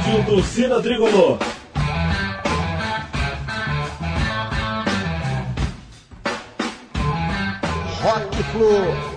Rádio Torcida Tricolor. Rock Flu.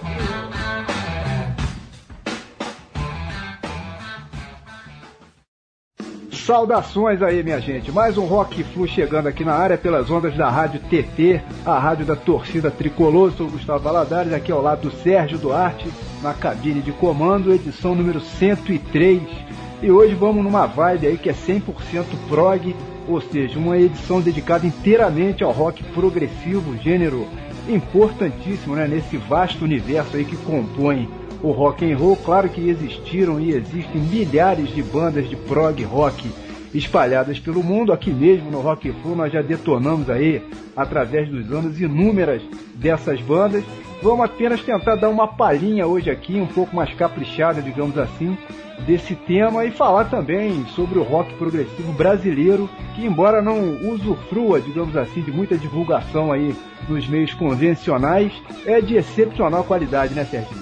Saudações aí, minha gente. Mais um Rock Flu chegando aqui na área pelas ondas da Rádio TT, a rádio da torcida tricolor. Sou o Gustavo Valadares, aqui ao lado do Sérgio Duarte, na cabine de comando, edição número 103. E hoje vamos numa vibe aí que é 100% prog, ou seja, uma edição dedicada inteiramente ao rock progressivo, gênero importantíssimo, né, nesse vasto universo aí que compõe o rock and roll. Claro que existiram e existem milhares de bandas de prog rock espalhadas pelo mundo. Aqui mesmo no Rock Flu nós já detonamos aí, através dos anos, inúmeras dessas bandas. Vamos apenas tentar dar uma palhinha hoje aqui, um pouco mais caprichada, digamos assim, desse tema e falar também sobre o rock progressivo brasileiro, que embora não usufrua, digamos assim, de muita divulgação aí nos meios convencionais, é de excepcional qualidade, né, Sérgio?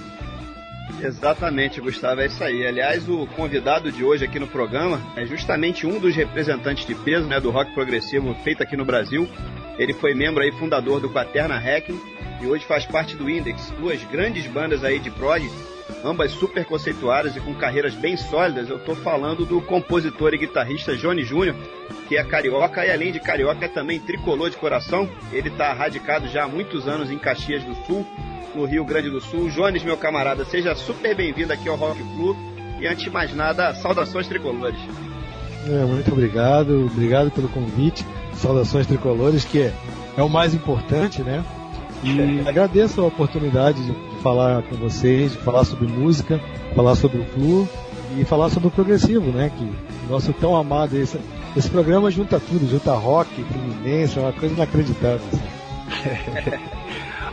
Exatamente, Gustavo, é isso aí. Aliás, o convidado de hoje aqui no programa é justamente um dos representantes de peso né, do rock progressivo feito aqui no Brasil. Ele foi membro aí fundador do Quaterna Hacking e hoje faz parte do Index, duas grandes bandas aí de prog, ambas super conceituadas e com carreiras bem sólidas. Eu estou falando do compositor e guitarrista Johnny Júnior, que é carioca e além de carioca é também tricolor de coração. Ele está radicado já há muitos anos em Caxias do Sul no Rio Grande do Sul. Jones, meu camarada, seja super bem-vindo aqui ao Rock Flu. E antes de mais nada, saudações tricolores. É, muito obrigado, obrigado pelo convite. Saudações tricolores, que é, é o mais importante, né? E agradeço a oportunidade de, de, falar com vocês, de falar sobre música, falar sobre o Flu e falar sobre o progressivo, né? Que nosso tão amado esse, esse programa junta tudo, junta rock, fluminense, é uma coisa inacreditável.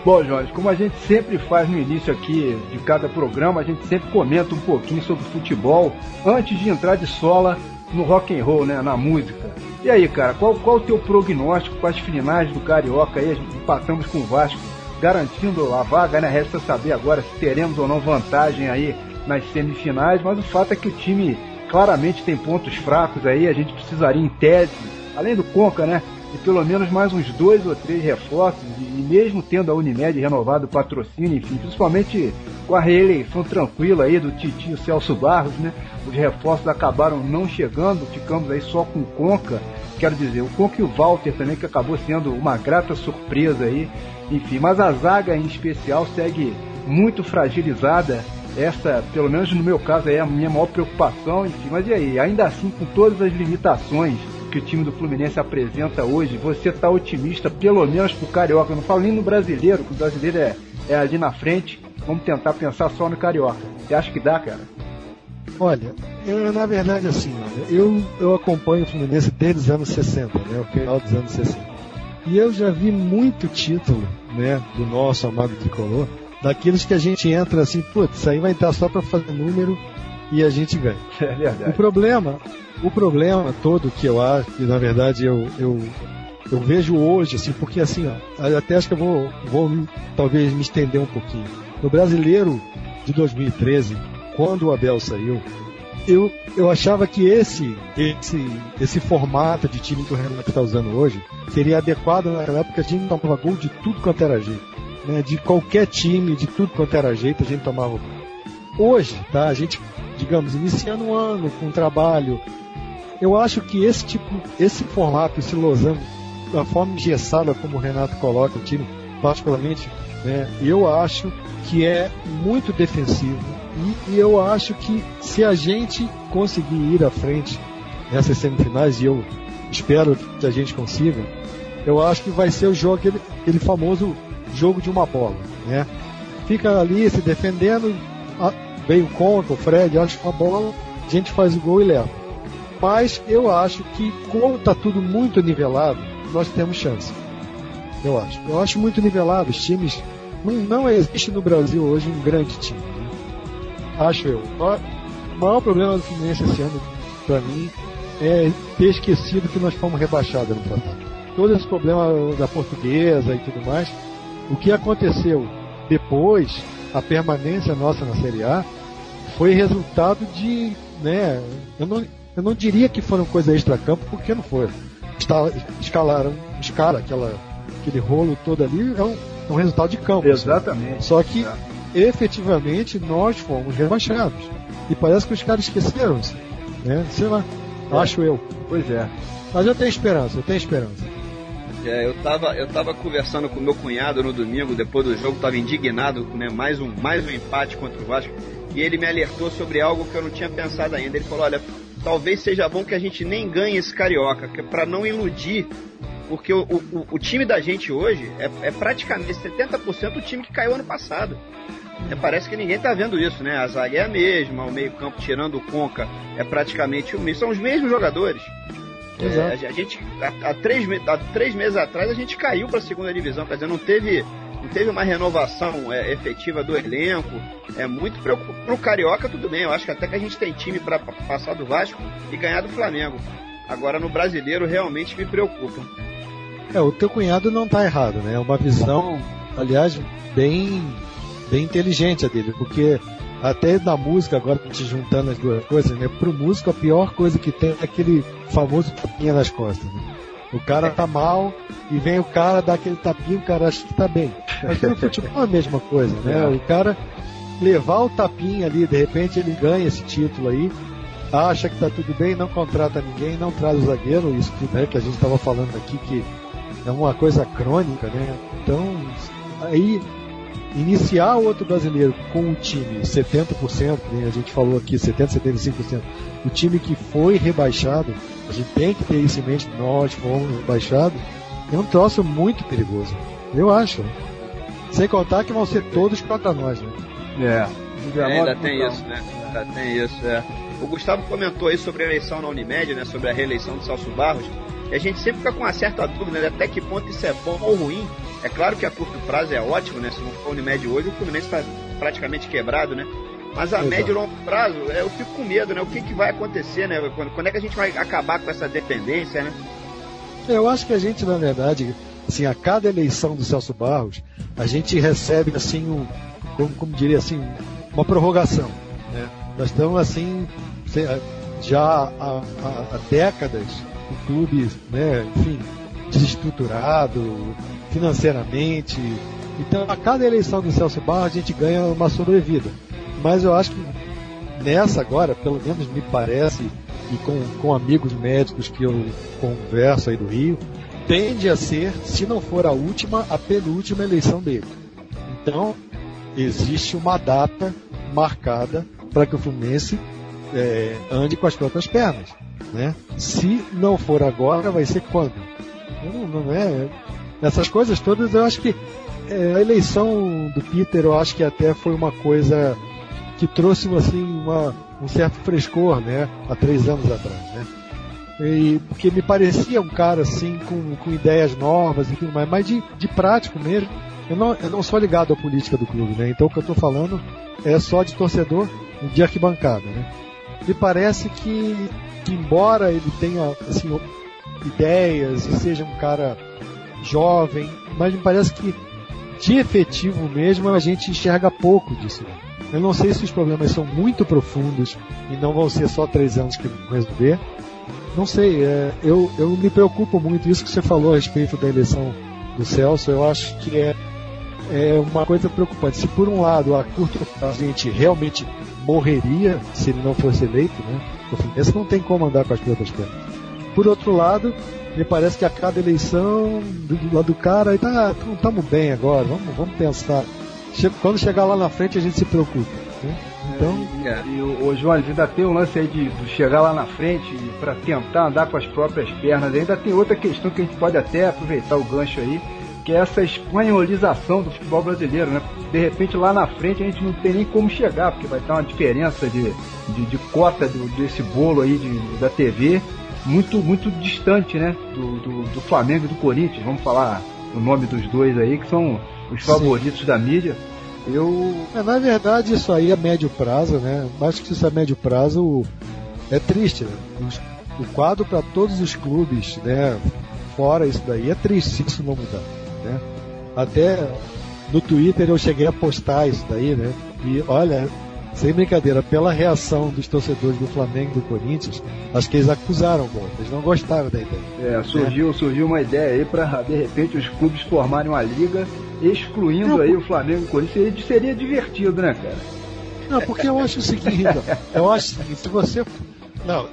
Bom, Jorge, como a gente sempre faz no início aqui de cada programa, a gente sempre comenta um pouquinho sobre futebol antes de entrar de sola no rock and roll, né, na música. E aí, cara, qual, qual o teu prognóstico para as finais do Carioca aí? Empatamos com o Vasco, garantindo a vaga, né? Resta saber agora se teremos ou não vantagem aí nas semifinais, mas o fato é que o time claramente tem pontos fracos aí, a gente precisaria em tese, além do Conca, né, de pelo menos mais uns dois ou três reforços, e mesmo tendo a Unimed renovado o patrocínio, enfim, principalmente com a reeleição tranquila aí do Titio Celso Barros, né? Os reforços acabaram não chegando, ficamos aí só com o Conca, quero dizer, o Conca e o Walter também, que acabou sendo uma grata surpresa aí, enfim, mas a zaga em especial segue muito fragilizada. Essa, pelo menos no meu caso, é a minha maior preocupação, enfim, mas e aí? Ainda assim, com todas as limitações que o time do Fluminense apresenta hoje, você está otimista, pelo menos pro Carioca. Eu não falo nem no brasileiro, que o brasileiro é, é ali na frente. Vamos tentar pensar só no Carioca. Você acha que dá, cara? Olha, eu, na verdade, assim, eu, eu acompanho o Fluminense desde os anos 60, né, o final dos anos 60. E eu já vi muito título, né, do nosso amado tricolor, daqueles que a gente entra assim, putz, isso aí vai entrar só para fazer número e a gente ganha. É verdade. O problema, o problema todo que eu acho, que na verdade eu, eu, eu vejo hoje, assim, porque assim, ó, até acho que eu vou, vou talvez me estender um pouquinho. No brasileiro de 2013, quando o Abel saiu, eu, eu achava que esse, esse, esse formato de time que o Renato está usando hoje seria adequado naquela época a gente tomava gol de tudo quanto era jeito. Né? De qualquer time, de tudo quanto era jeito, a gente tomava gol. Hoje, tá? A gente, digamos, iniciando um ano com um trabalho eu acho que esse tipo, esse formato, esse losango, a forma engessada como o Renato coloca o time, particularmente, né, eu acho que é muito defensivo. E, e, eu acho que se a gente conseguir ir à frente nessas semifinais, e eu espero que a gente consiga, eu acho que vai ser o jogo, aquele, aquele famoso jogo de uma bola. Né? Fica ali se defendendo, vem o contra, o Fred, acha uma bola, a gente faz o gol e leva. Mas eu acho que, como está tudo muito nivelado, nós temos chance. Eu acho. Eu acho muito nivelado. Os times. Não, existe no Brasil hoje um grande time. Né? Acho eu. O maior problema do Fluminense esse ano, para mim, é ter esquecido que nós fomos rebaixados no tratado. Todo esse problema da portuguesa e tudo mais, o que aconteceu depois, a permanência nossa na Série A, foi resultado de. Né, eu não, Eu não diria que foram coisas extra-campo, porque não foi. Escalaram, escala aquela, aquele rolo todo ali, é um, é um resultado de campo. Exatamente. Assim. Só que, é. efetivamente, nós fomos rebaixados. E parece que os caras esqueceram isso. Né? Sei lá. É. Acho eu. Pois é. Mas eu tenho esperança, eu tenho esperança. É, eu tava, eu tava conversando com meu cunhado no domingo, depois do jogo, tava indignado, né? Mais um, mais um empate contra o Vasco. E ele me alertou sobre algo que eu não tinha pensado ainda. Ele falou: olha, talvez seja bom que a gente nem ganhe esse carioca, que é para não iludir. Porque o, o, o, time da gente hoje é, é praticamente 70% do time que caiu ano passado. É, parece que ninguém tá vendo isso, né? A zaga é a mesma, o meio-campo tirando o Conca é praticamente o mesmo. São os mesmos jogadores. É, a gente, há, há, três, há três meses atrás, a gente caiu para a segunda divisão, quer dizer, não teve, não teve uma renovação é, efetiva do elenco. É muito preocupante. Pro Carioca, tudo bem, eu acho que até que a gente tem time para passar do Vasco e ganhar do Flamengo. Agora, no brasileiro, realmente me preocupa. É, o teu cunhado não está errado, né? É uma visão, aliás, bem, bem inteligente a dele, porque até na música, agora te juntando as duas coisas, né? Pro músico a pior coisa que tem é aquele famoso tapinha nas costas. Né? O cara tá mal e vem o cara dar aquele tapinha, o cara acha que tá bem. Mas no futebol é a mesma coisa, né? É. O cara levar o tapinha ali, de repente ele ganha esse título aí, acha que tá tudo bem, não contrata ninguém, não traz o zagueiro, isso que, né, que a gente estava falando aqui que é uma coisa crônica, né? Então, aí iniciar o outro brasileiro com o time 70%, né, a gente falou aqui 70%, 75%, o time que foi rebaixado, a gente tem que ter isso em mente, nós fomos rebaixados, é um troço muito perigoso. Eu acho. Sem contar que vão ser todos contra nós, né? É. é ainda tem isso, né? Ainda tem isso, é. O Gustavo comentou aí sobre a eleição na Unimed, né? Sobre a reeleição do Celso Barros. E a gente sempre fica com uma certa dúvida, né? Até que ponto isso é bom ou ruim. É claro que a curto prazo é ótimo, né? Se não for Unimed hoje, o Fluminense está praticamente quebrado, né? Mas a Exato. médio e longo prazo, é, eu fico com medo, né? O que, que vai acontecer, né? Quando, quando é que a gente vai acabar com essa dependência, né? Eu acho que a gente, na verdade, assim, a cada eleição do Celso Barros, a gente recebe, assim, um, como, como diria assim, uma prorrogação, né? Nós estamos, assim, já há, há, há décadas, o clube, né, enfim, desestruturado financeiramente. Então, a cada eleição do Celso Barros, a gente ganha uma sobrevida. Mas eu acho que nessa agora, pelo menos me parece, e com, com amigos médicos que eu converso aí do Rio, tende a ser, se não for a última, a penúltima eleição dele. Então, existe uma data marcada para que o Fluminense é, ande com as próprias pernas. Né? Se não for agora, vai ser quando? Não, não é. Essas coisas todas, eu acho que é, a eleição do Peter, eu acho que até foi uma coisa que trouxe assim uma, um certo frescor, né? Há três anos atrás, né? E, porque me parecia um cara assim com, com ideias novas e tudo mais, mas de, de prático mesmo. Eu não, eu não sou ligado à política do clube, né? Então o que eu estou falando é só de torcedor de arquibancada, né? Me parece que, que embora ele tenha assim ideias e seja um cara jovem, mas me parece que de efetivo mesmo a gente enxerga pouco disso. Eu não sei se os problemas são muito profundos e não vão ser só três anos que vão resolver. Não sei, é, eu, eu me preocupo muito. Isso que você falou a respeito da eleição do Celso, eu acho que é, é uma coisa preocupante. Se por um lado a curto prazo a gente realmente morreria se ele não fosse eleito, né? O Fluminense não tem como andar com as próprias pernas. Por outro lado, me parece que a cada eleição do, do lado do cara, tá, estamos bem agora, vamos, vamos pensar. Quando chegar lá na frente a gente se preocupa. Né? Então. É, e o, o João, ainda tem um lance aí de, de chegar lá na frente para tentar andar com as próprias pernas. Ainda tem outra questão que a gente pode até aproveitar o gancho aí, que é essa espanholização do futebol brasileiro, né? De repente lá na frente a gente não tem nem como chegar, porque vai estar uma diferença de, de, de cota do, desse bolo aí de, da TV muito, muito distante, né? Do, do, do, Flamengo e do Corinthians. Vamos falar o nome dos dois aí, que são os favoritos Sim. da mídia. Eu. É, na verdade, isso aí é médio prazo, né? Acho que isso é médio prazo é triste. Né? O quadro para todos os clubes, né? Fora isso daí, é triste se isso não mudar. Né? Até no Twitter eu cheguei a postar isso daí, né? E olha, sem brincadeira, pela reação dos torcedores do Flamengo e do Corinthians, acho que eles acusaram o gol, eles não gostaram da ideia. É, surgiu, é. surgiu uma ideia aí para de repente os clubes formarem uma liga excluindo não, aí o Flamengo e o Corinthians. Seria, divertido, né, cara? Não, porque eu acho o seguinte, eu acho que se você. Não,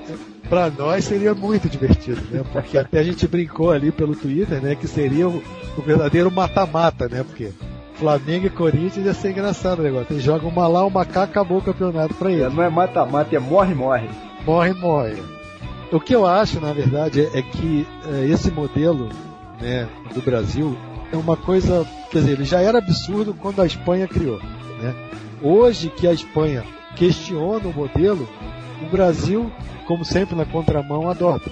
para nós seria muito divertido, né? Porque até a gente brincou ali pelo Twitter, né? Que seria o, o verdadeiro mata-mata, né? Porque Flamengo e Corinthians ia ser engraçado o negócio. Eles jogam uma lá, uma cá, acabou o campeonato pra eles. É, não é mata-mata, é morre-morre. Morre-morre. O que eu acho, na verdade, é, é que é, esse modelo né, do Brasil é uma coisa. Quer dizer, ele já era absurdo quando a Espanha criou. Né? Hoje que a Espanha questiona o modelo, o Brasil, como sempre na contramão, adota.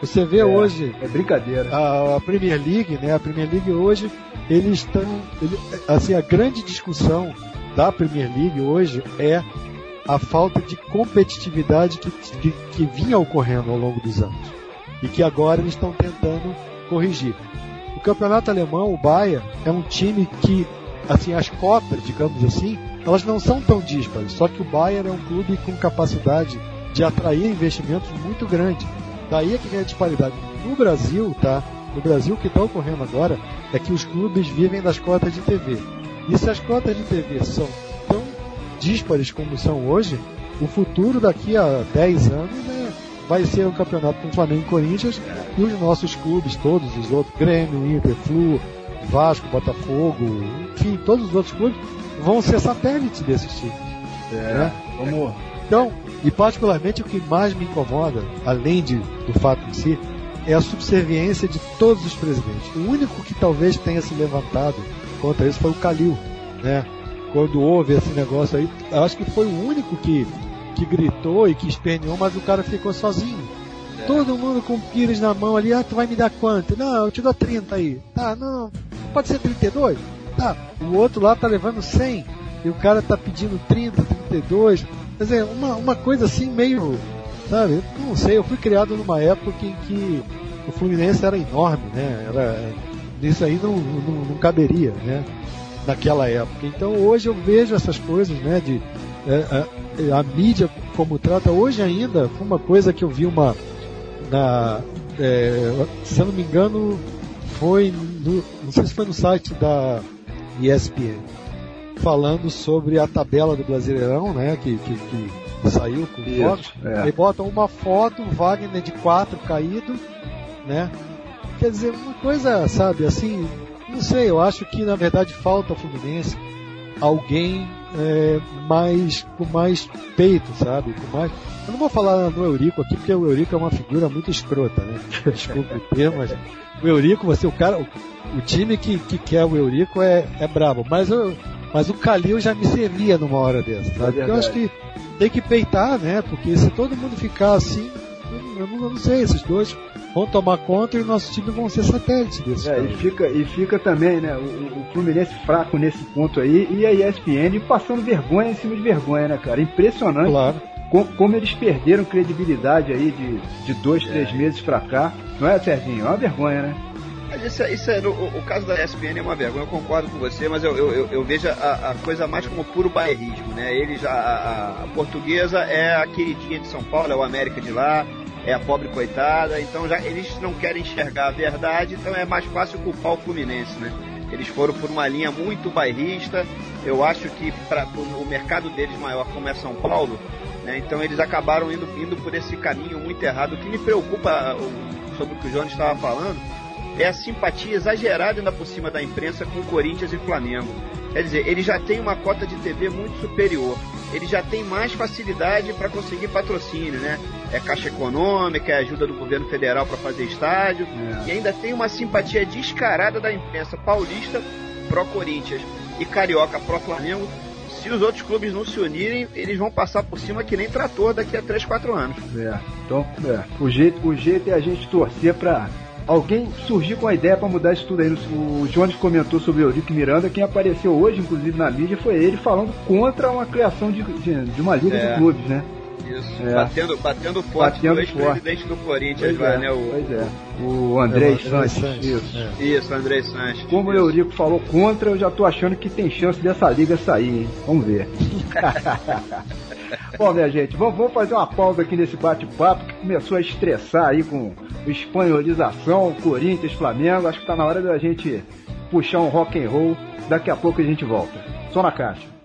Você vê é, hoje. É brincadeira. A, a, Premier League, né? A Premier League hoje, eles estão. Ele, assim, a grande discussão da Premier League hoje é a falta de competitividade que, que, que vinha ocorrendo ao longo dos anos. E que agora eles estão tentando corrigir. O campeonato alemão, o Bayern, é um time que, assim, as cotas, digamos assim, elas não são tão díspares. Só que o Bayern é um clube com capacidade de atrair investimentos muito grande. Daí é que vem a disparidade. No Brasil, tá? No Brasil, o que está ocorrendo agora é que os clubes vivem das cotas de TV. E se as cotas de TV são tão díspares como são hoje, o futuro daqui a 10 anos né, vai ser um campeonato com Flamengo e Corinthians e os nossos clubes, todos os outros, Grêmio, Inter, Flu, Vasco, Botafogo, enfim, todos os outros clubes vão ser satélites desses times. É, né? vamos, então, e particularmente o que mais me incomoda, além de, do fato em si, é a subserviência de todos os presidentes. O único que talvez tenha se levantado contra isso foi o Calil, né? Quando houve esse negócio aí, eu acho que foi o único que, que gritou e que esperneou, mas o cara ficou sozinho. É. Todo mundo com pires na mão ali, ah, tu vai me dar quanto? Não, eu te dou 30 aí. Tá, não, pode ser 32? Tá, o outro lá tá levando 100 e o cara tá pedindo 30, 32. Quer dizer, uma, uma coisa assim meio. Sabe? Não sei, eu fui criado numa época em que o Fluminense era enorme, né? Era, isso aí não, não, não caberia, né? Naquela época. Então hoje eu vejo essas coisas, né? De, é, a, a, mídia como trata hoje ainda foi uma coisa que eu vi uma na é, se eu não me engano foi no, não sei se foi no site da ESPN falando sobre a tabela do Brasileirão, né? Que, que, que saiu com Isso, fotos. É. E botam uma foto, Wagner de quatro caído, né? Quer dizer, uma coisa, sabe, assim, não sei, eu acho que na verdade falta ao Fluminense alguém é, mais com mais peito, sabe? Com mais. Eu não vou falar no Eurico aqui, porque o Eurico é uma figura muito escrota, né? Desculpa o termo, mas o Eurico, você, o cara, o, o time que, que quer o Eurico é, é brabo. Mas eu, mas o Calil já me servia numa hora dessa, sabe? É eu acho que tem que peitar, né? Porque se todo mundo ficar assim, eu não, eu não sei, esses dois vão tomar conta e o nosso time vão ser satélites desse. É, e fica, e fica também, né, o, o, Fluminense fraco nesse ponto aí e a ESPN passando vergonha em cima de vergonha, né, cara? Impressionante. Claro. Com, como eles perderam credibilidade aí de, de dois, é. três meses pra cá. Não é, Serginho? É uma vergonha, né? Mas isso, é, isso é, o, o, caso da ESPN é uma vergonha, eu concordo com você, mas eu, eu, eu vejo a, a, coisa mais como puro bairrismo, né? Eles, a, a, a, portuguesa é a queridinha de São Paulo, é o América de lá, é a pobre coitada, então já eles não querem enxergar a verdade, então é mais fácil culpar o Fluminense, né? Eles foram por uma linha muito bairrista, eu acho que para o mercado deles maior, como é São Paulo, né? então eles acabaram indo, indo por esse caminho muito errado. O que me preocupa sobre o que o João estava falando é a simpatia exagerada ainda por cima da imprensa com Corinthians e Flamengo. Quer dizer, ele já tem uma cota de TV muito superior. Ele já tem mais facilidade para conseguir patrocínio, né? É caixa econômica, é ajuda do governo federal para fazer estádio. É. E ainda tem uma simpatia descarada da imprensa paulista pró-Corinthians e carioca pró-Flamengo. Se os outros clubes não se unirem, eles vão passar por cima que nem trator daqui a 3, 4 anos. É, então, é. O, jeito, o jeito é a gente torcer para alguém surgiu com a ideia para mudar isso tudo aí. O Jones comentou sobre o Eurico Miranda, quem apareceu hoje, inclusive, na mídia, foi ele falando contra uma criação de, de, de uma liga é. de clubes, né? Isso, é. batendo, batendo forte batendo o ex-presidente do Corinthians pois lá, é, né? O, pois é. O André é, Sanches. Sanches. Isso. É. Isso, André Sanches. Como isso. o Eurico falou contra, eu já tô achando que tem chance dessa liga sair, hein? Vamos ver. Bom, minha gente, vamos fazer uma pausa aqui nesse bate-papo que começou a estressar aí com espanholização, Corinthians, Flamengo. Acho que tá na hora da gente puxar um rock and roll. Daqui a pouco a gente volta. Só na caixa.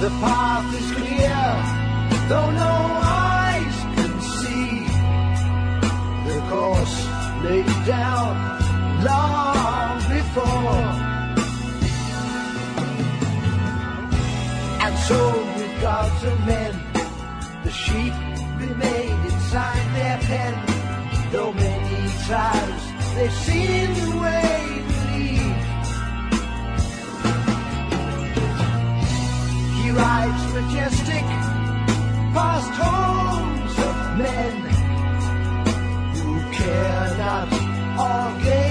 The path is clear, though no eyes can see. The course laid down long before. And so with gods and men, the sheep remain inside their pen. Though many times they've seen the way Rides majestic past homes of men who care not or gaze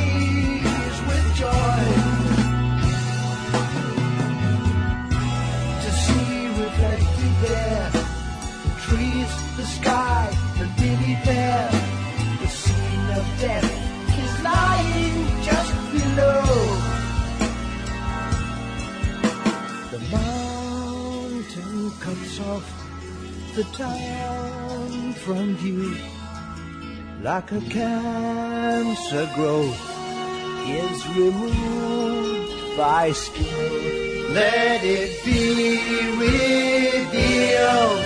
cuts off the town from view like a cancer growth is removed by skill. Let it be revealed.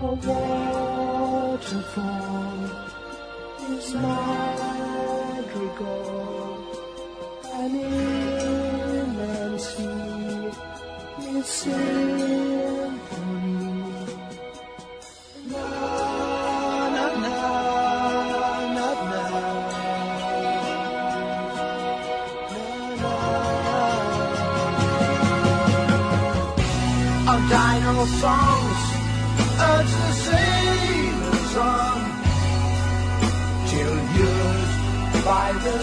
A waterfall is madrigal, an inland songs urge the sailors on till by the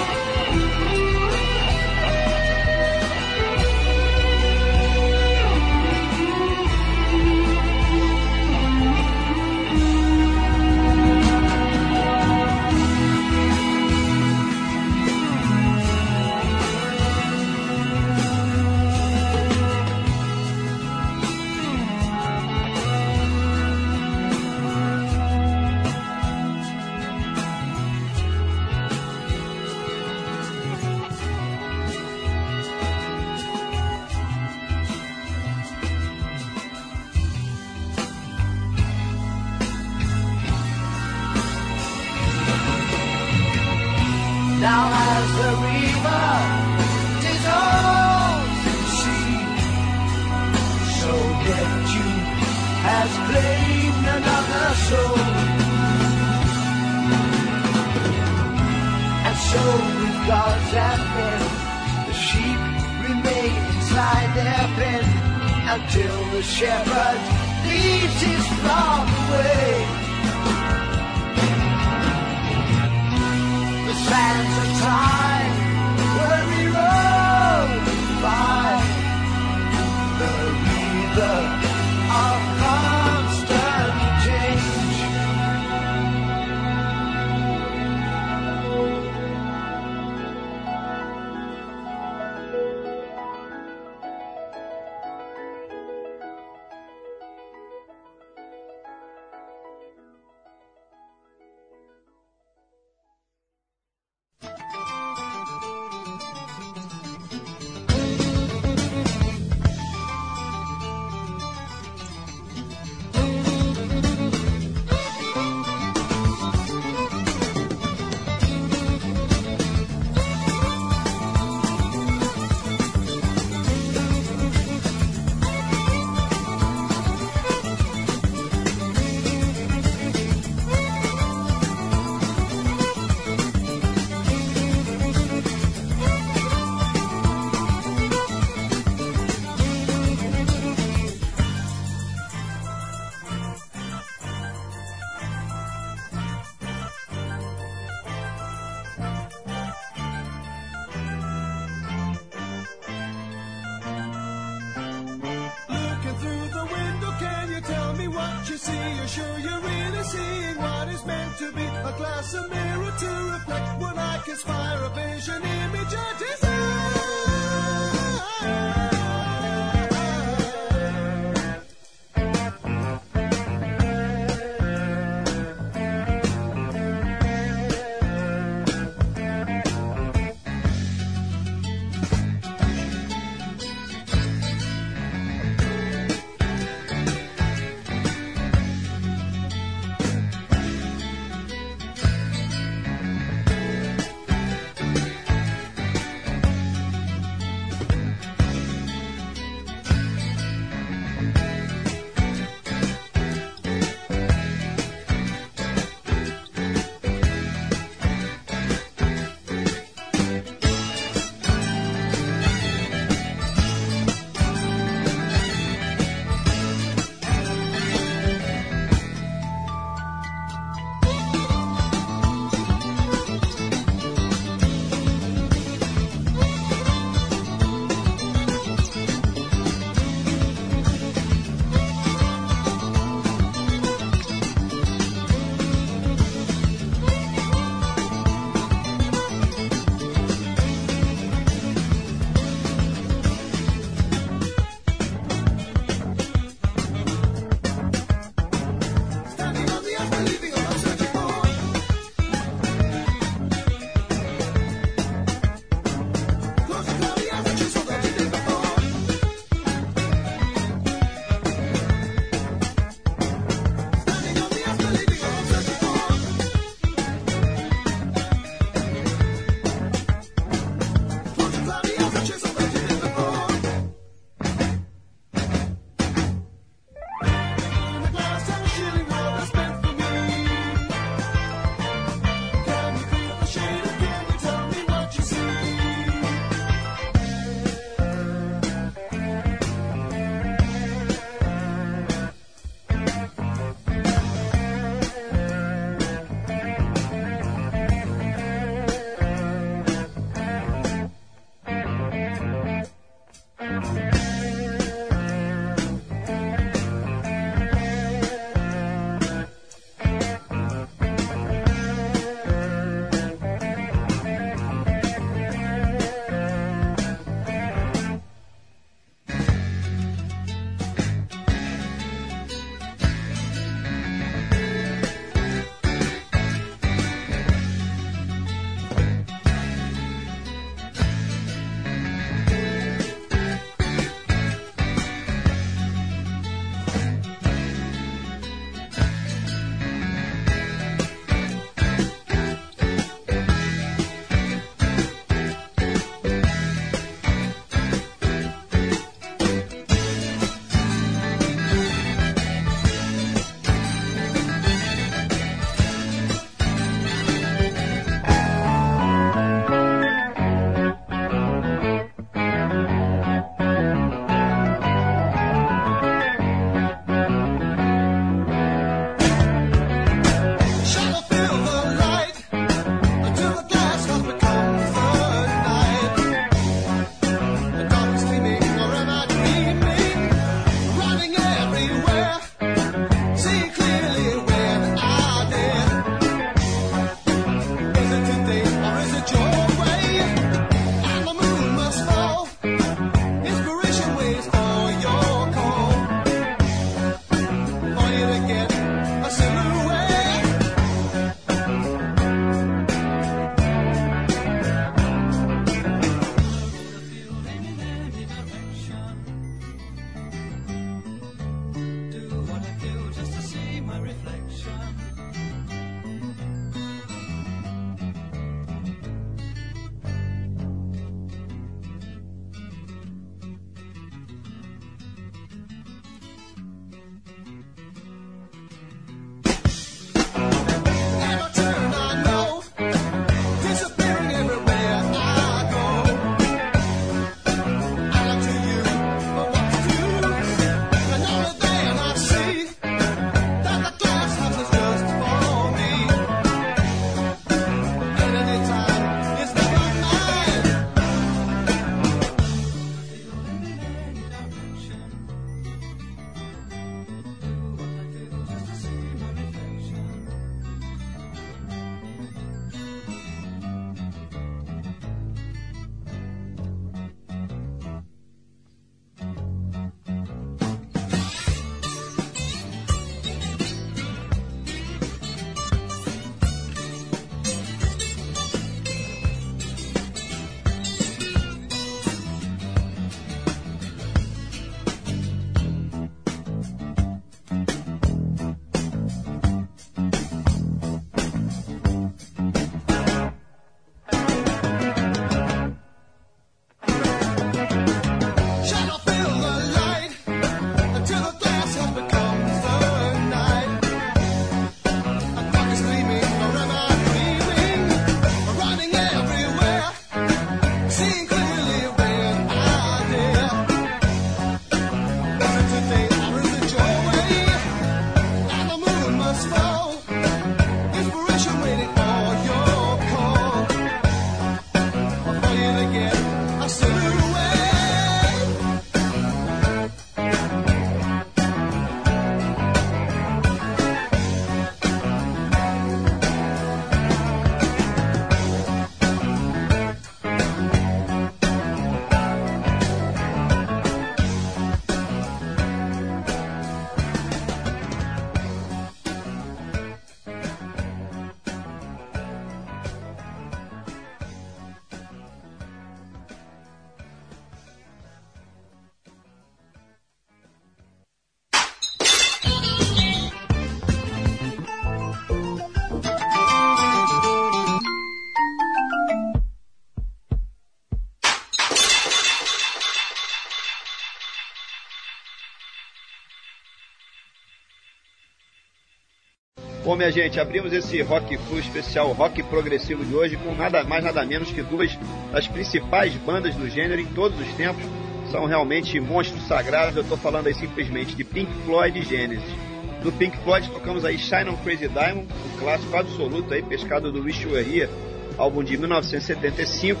minha gente, abrimos esse Rock Flu especial Rock Progressivo de hoje com nada mais nada menos que duas das principais bandas do gênero em todos os tempos. São realmente monstros sagrados. Eu estou falando aí simplesmente de Pink Floyd e Genesis. Do Pink Floyd tocamos aí Shine on Crazy Diamond, um clássico absoluto aí, pescado do Were Here, álbum de 1975.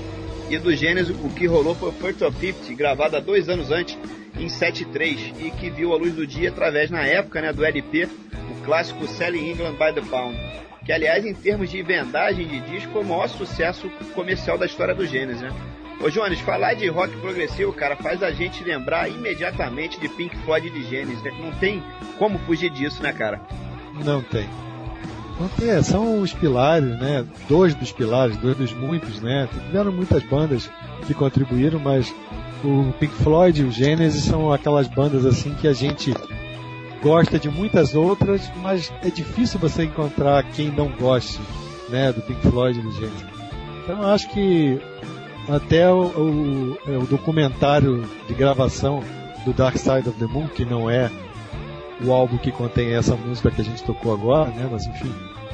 E do Genesis, o que rolou foi o Fifty, gravado há dois anos antes, em 73, e que viu a luz do dia através, na época, né, do LP, clássico Selling England by the Pound. Que, aliás, em termos de vendagem de disco, foi o maior sucesso comercial da história do Genesis, né? Ô Jones, falar de rock progressivo, cara, faz a gente lembrar imediatamente de Pink Floyd e de Genesis, né? Não tem como fugir disso, né, cara? Não tem. Não tem, é, são os pilares, né? Dois dos pilares, dois dos muitos, né? Tiveram muitas bandas que contribuíram, mas o Pink Floyd e o Genesis são aquelas bandas assim que a gente gosta de muitas outras, mas é difícil você encontrar quem não goste, né, do Pink Floyd do Genesis. Então eu acho que até o, o, é, o documentário de gravação do Dark Side of the Moon, que não é o álbum que contém essa música que a gente tocou agora, né? Mas enfim,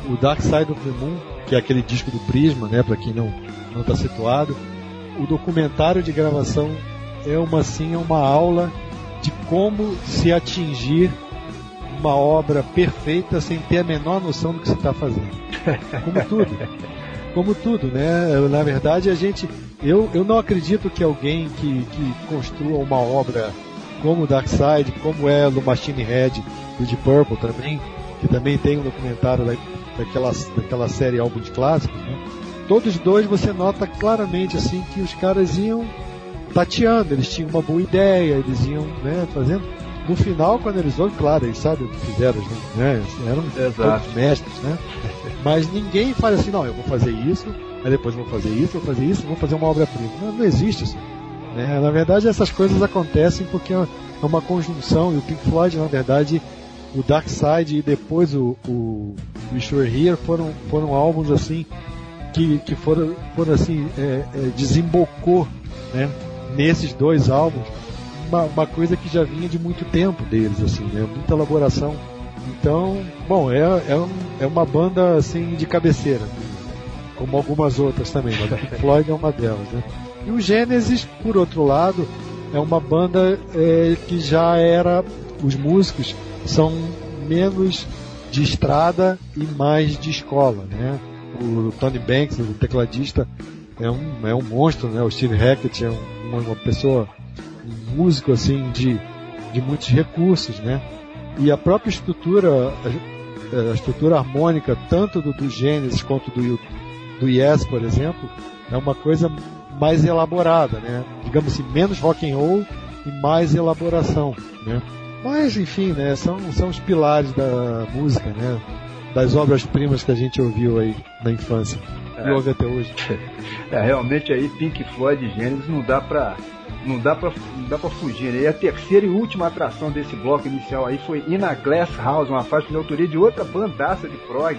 o Dark Side of the Moon, que é aquele disco do Prisma, né? Para quem não não está situado, o documentário de gravação é uma assim é uma aula de como se atingir uma obra perfeita sem ter a menor noção do que você está fazendo. Como tudo. Como tudo, né? Na verdade, a gente. Eu, eu não acredito que alguém que, que construa uma obra como Dark Side, como é no Machine Head do Deep Purple também, que também tem um documentário da, daquela, daquela série álbum de clássicos, né? Todos dois você nota claramente assim que os caras iam tateando, eles tinham uma boa ideia, eles iam né, fazendo. No final, quando eles olham, claro, eles sabem o que fizeram, né? Eram todos mestres, né? Mas ninguém fala assim, não, eu vou fazer isso, aí depois vou fazer isso, vou fazer isso, vou fazer uma obra-prima. Não, não existe isso. Né? Na verdade, essas coisas acontecem porque é uma conjunção, e o Pink Floyd, na verdade, o Dark Side e depois o, o You Were Here foram, foram álbuns assim que, que foram, foram assim, é, é, desembocou né, nesses dois álbuns uma, uma coisa que já vinha de muito tempo deles, assim, né, muita elaboração. Então, bom, é, é, é uma banda assim de cabeceira, como algumas outras também, mas o Floyd é uma delas, né? E o Genesis, por outro lado, é uma banda é, que já era. Os músicos são menos de estrada e mais de escola, né? O Tony Banks, o tecladista, é um, é um monstro, né? O Steve Hackett é um- uma pessoa, um músico assim de, de muitos recursos, né? E a própria estrutura, a, a estrutura harmônica, tanto do, do Genesis quanto do, do Yes, por exemplo, é uma coisa mais elaborada, né? Digamos assim, menos rock and roll e mais elaboração, né? Mas enfim, né? São, são os pilares da música, né? Das obras-primas que a gente ouviu aí na infância e É. ouve até hoje. É, realmente aí Pink Floyd e Genesis não dá pra não dá pra, não dá pra fugir. Né? E a terceira e última atração desse bloco inicial aí foi In a Glass House, uma faixa de autoria de outra bandaça de prog.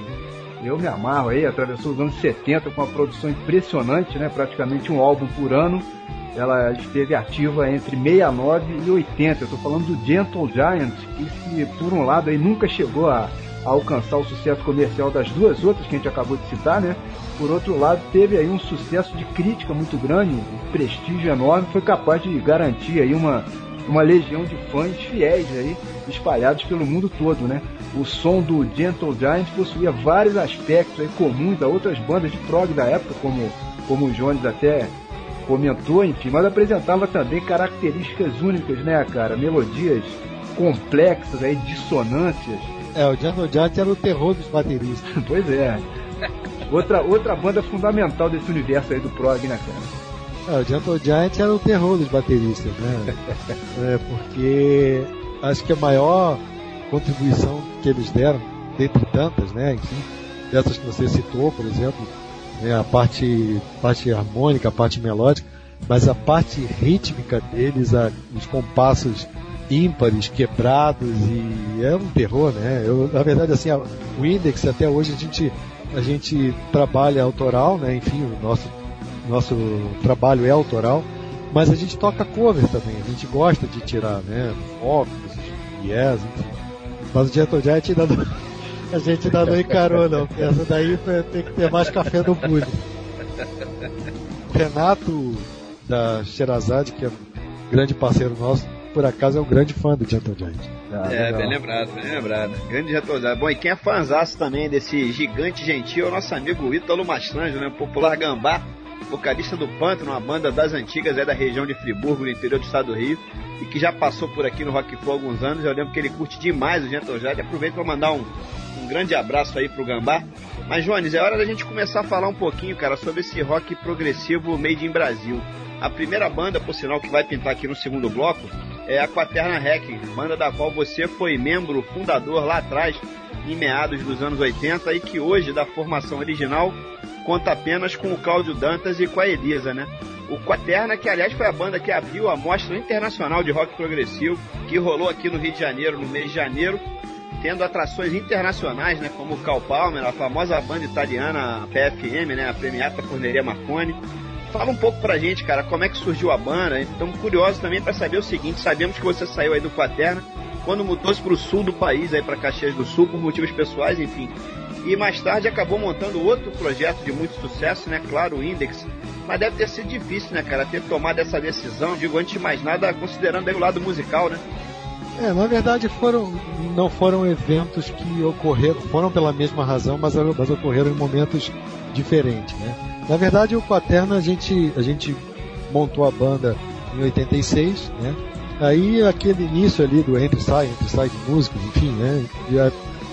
Eu me amarro aí, atravessou os anos 70 com uma produção impressionante, né? Praticamente um álbum por ano. Ela esteve ativa entre 69 e 80. Eu tô falando do Gentle Giant, que por um lado aí nunca chegou a, a alcançar o sucesso comercial das duas outras que a gente acabou de citar, né? Por outro lado, teve aí um sucesso de crítica muito grande, um prestígio enorme, foi capaz de garantir aí uma, uma legião de fãs fiéis aí, espalhados pelo mundo todo, né? O som do Gentle Giant possuía vários aspectos aí comuns a outras bandas de prog da época, como, como o Jones até comentou, enfim, mas apresentava também características únicas, né, cara? Melodias complexas aí, dissonâncias. É, o Jungle Giant era o terror dos bateristas. Pois é. Outra, outra banda fundamental desse universo aí do prog, né, cara? É, o Gentle Giant era o terror dos bateristas, né? é, porque acho que a maior contribuição que eles deram, dentre tantas, né? Enfim, dessas que você citou, por exemplo, né, a parte, parte harmônica, a parte melódica, mas a parte rítmica deles, a- os compassos ímpares, quebrados e é um terror, né? Eu, na verdade, assim, a- o Index até hoje a gente a gente trabalha autoral, né? Enfim, o nosso nosso trabalho é autoral, mas a gente toca cover também, a gente gosta de tirar, né? Focus, yes, enfim. Mas o Gentle Giant ainda não, A gente ainda não encarou, não. Essa daí tem que ter mais café no bullying. O Renato da Sherazade, que é um grande parceiro nosso, por acaso é um grande fã do Gentle Giant. Ah, É, legal. bem lembrado, bem lembrado. Grande retornado. Bom, e quem é fãzaço também desse gigante gentil é o nosso amigo Ítalo Mastranjo, né? Popular Gambá, vocalista do Pântano, uma banda das antigas, é da região de Friburgo, no interior do estado do Rio, e que já passou por aqui no Rock Flow há alguns anos. Eu lembro que ele curte demais o Gentle. Aproveito para mandar um, um grande abraço aí pro Gambá. Mas, Jones, é hora da gente começar a falar um pouquinho, cara, sobre esse rock progressivo made in Brasil. A primeira banda, por sinal, que vai pintar aqui no segundo bloco é a Quaterna Hacking, banda da qual você foi membro fundador lá atrás, em meados dos anos 80, e que hoje, da formação original, conta apenas com o Cláudio Dantas e com a Elisa, né? O Quaterna, que aliás foi a banda que abriu a Mostra Internacional de Rock Progressivo, que rolou aqui no Rio de Janeiro, no mês de janeiro, tendo atrações internacionais, né, como o Cal Palmer, a famosa banda italiana PFM, né, a Premiata Forneria Marconi. Fala um pouco pra gente, cara, como é que surgiu a banda. Estamos curiosos também para saber o seguinte: sabemos que você saiu aí do Quaterna quando mudou-se pro sul do país, aí para Caxias do Sul, por motivos pessoais, enfim. E mais tarde acabou montando outro projeto de muito sucesso, né? Claro, o Index. Mas deve ter sido difícil, né, cara, ter tomado essa decisão. Digo, antes de mais nada, considerando aí o lado musical, né? É, na verdade foram, não foram eventos que ocorreram, foram pela mesma razão, mas, mas ocorreram em momentos diferentes, né? Na verdade, o Quaterna a gente, a gente montou a banda em 86, né? Aí aquele início ali do entre sai, entre sai de músicos, enfim, né?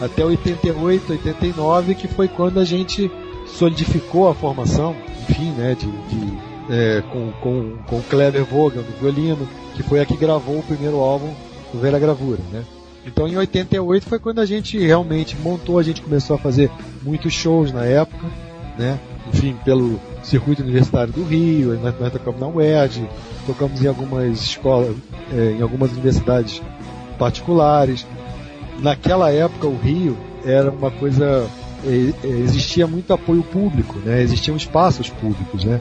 A- até 88, 89, que foi quando a gente solidificou a formação, enfim, né? De, de, é, com, com, com Kleber Vogel no violino, que foi a que gravou o primeiro álbum do Velha Gravura, né? Então em 88 foi quando a gente realmente montou, a gente começou a fazer muitos shows na época, né? Enfim, pelo circuito universitário do Rio, nós, tocamos na UERJ, tocamos em algumas escolas, eh, em algumas universidades particulares. Naquela época o Rio era uma coisa, eh, eh, existia muito apoio público, né? Existiam espaços públicos, né?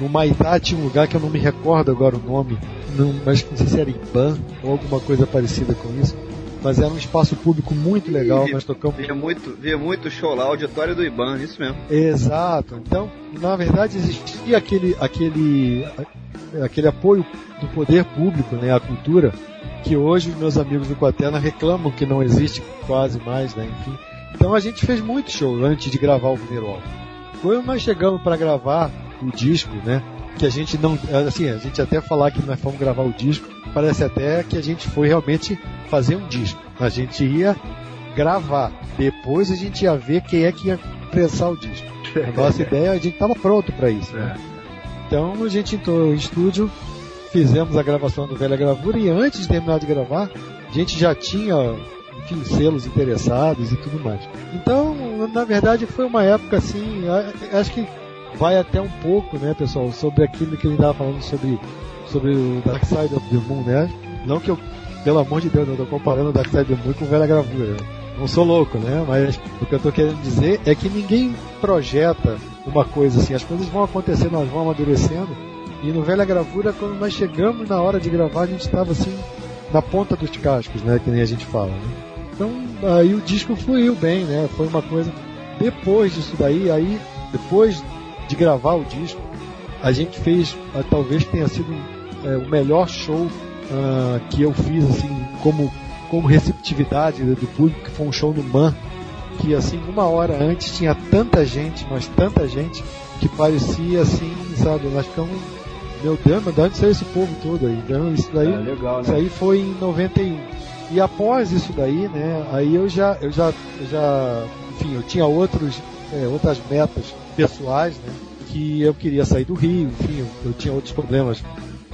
No Maitá tinha um lugar que eu não me recordo agora o nome, não, mas não sei se era IBAN ou alguma coisa parecida com isso. Mas era um espaço público muito legal, Ih, nós tocamos Via muito, via muito show lá, auditório do Iban, isso mesmo. Exato. Então, na verdade, existia aquele, aquele, aquele apoio do poder público, né, à cultura, que hoje os meus amigos do Quaterna reclamam que não existe quase mais, né, enfim. Então a gente fez muito show antes de gravar o primeiro álbum. Quando nós chegamos para gravar o disco, né, que a gente não, assim, a gente até falar que nós fomos gravar o disco, parece até que a gente foi realmente fazer um disco. A gente ia gravar. Depois a gente ia ver quem é que ia prensar o disco. A nossa ideia, a gente estava pronto para isso. Né? Então a gente entrou no estúdio, fizemos a gravação do Velha Gravura e antes de terminar de gravar, a gente já tinha, enfim, selos interessados e tudo mais. Então, na verdade, foi uma época assim, acho que vai até um pouco, né, pessoal, sobre aquilo que ele estava falando sobre, sobre o Dark Side of the Moon, né? Não que eu, pelo amor de Deus, eu tô comparando o Dark Side of the Moon com Velha Gravura. Não sou louco, né? Mas o que eu tô querendo dizer é que ninguém projeta uma coisa assim. As coisas vão acontecendo, nós vamos amadurecendo. E no Velha Gravura, quando nós chegamos na hora de gravar, a gente estava assim, na ponta dos cascos, né? Que nem a gente fala, né? Então, aí o disco fluiu bem, né? Foi uma coisa. Depois disso daí, aí, depois de gravar o disco, a gente fez, ah, talvez tenha sido é, o melhor show ah, que eu fiz, assim, como, como receptividade do público, que foi um show no MAN, que assim, uma hora antes tinha tanta gente, mas tanta gente, que parecia assim, sabe, nós ficamos, meu Deus, mas de onde saiu esse povo todo aí? Então, isso daí, É, legal, isso né? aí foi em 91. E após isso daí, né, aí eu já, eu já, eu já, enfim, eu tinha outros, é, outras metas pessoais, né, que eu queria sair do Rio, enfim, eu, eu tinha outros problemas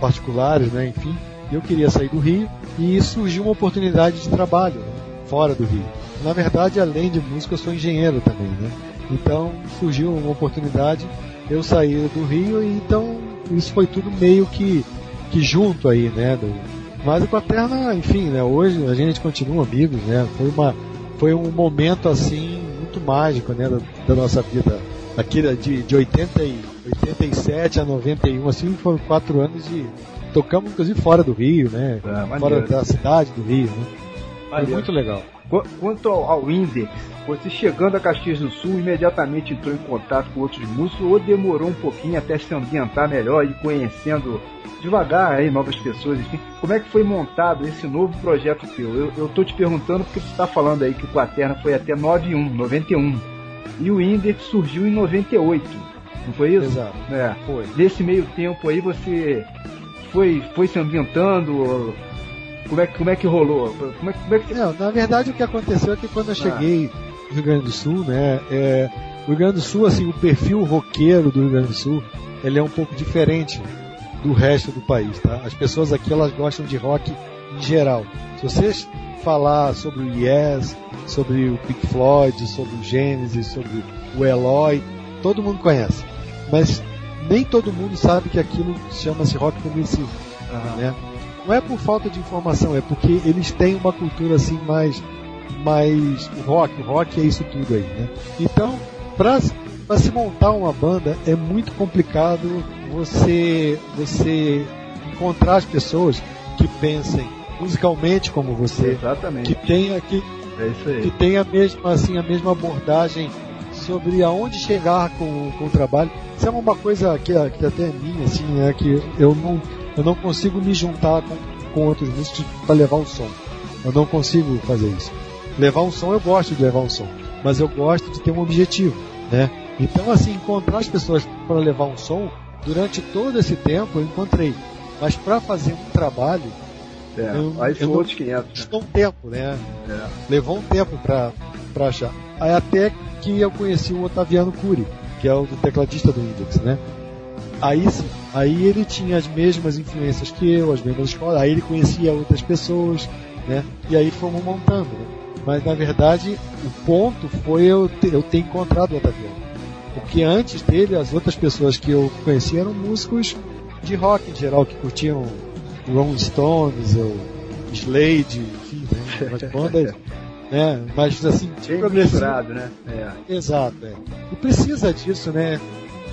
particulares, né, enfim, eu queria sair do Rio e surgiu uma oportunidade de trabalho fora do Rio. Na verdade, além de música, eu sou engenheiro também, né? Então surgiu uma oportunidade, eu saí do Rio e então isso foi tudo meio que, que junto aí, né? do- mas o Quaterna, enfim, né? Hoje a gente continua amigos, né? Foi uma foi um momento assim muito mágico, né? Da, da nossa vida. Aquele de, de 80 e, 87 a 91, assim, foram quatro anos de tocamos inclusive fora do Rio, né? Maneiro. fora da cidade do Rio, né? Foi muito legal. Qu- Quanto ao, ao Index, você chegando a Caxias do Sul, imediatamente entrou em contato com outros músicos ou demorou um pouquinho até se ambientar melhor e conhecendo devagar aí novas pessoas, enfim. Como é que foi montado esse novo projeto teu? Eu, eu tô te perguntando porque você está falando aí que o Quaterna foi até 91, 91. E o Index surgiu em 98. Não foi isso? Exato. É. Foi. Nesse meio tempo aí você foi, foi se ambientando? Como é, que- como é que rolou? Como é, como é que Não, na verdade o que aconteceu é que quando eu cheguei no Rio Grande do Sul, né, é, o Rio Grande do Sul, assim, o perfil roqueiro do Rio Grande do Sul, ele é um pouco diferente do resto do país, tá? As pessoas aqui, elas gostam de rock em geral. Se vocês falar sobre o Yes, sobre o Pink Floyd, sobre o Genesis, sobre o Eloy, todo mundo conhece. Mas nem todo mundo sabe que aquilo chama-se rock progressivo né? Não é por falta de informação, é porque eles têm uma cultura assim mais mais rock, rock é isso tudo aí, né? Então, para se montar uma banda é muito complicado você você encontrar as pessoas que pensem musicalmente como você, Exatamente. que tenha que É isso aí. que tem a mesma, assim, a mesma abordagem sobre aonde chegar com, com o trabalho. Isso é uma coisa que, que até é minha, assim, é que eu não, eu não consigo me juntar com, com outros músicos para levar um som. Eu não consigo fazer isso. Levar um som, eu gosto de levar um som, mas eu gosto de ter um objetivo, né? Então, assim, encontrar as pessoas para levar um som, durante todo esse tempo eu encontrei. Mas para fazer um trabalho, É, eu- aí eu não- outros 500. custou um tempo, né? É. Levou um tempo pra, pra achar. Aí até que eu conheci o Otaviano Cury, que é o tecladista do Index, né? Aí sim, aí ele tinha as mesmas influências que eu, as mesmas escolas, aí ele conhecia outras pessoas, né? E aí fomos montando, né? Mas na verdade, o ponto foi eu ter, eu ter encontrado o Otaviano. Porque antes dele, as outras pessoas que eu conhecia eram músicos de rock em geral, que curtiam Rolling Stones, ou Slade, enfim, né? Umas bandas, né? Mas assim, de Bem progressivo. misturado, né? É. Exato, é. E precisa disso, né?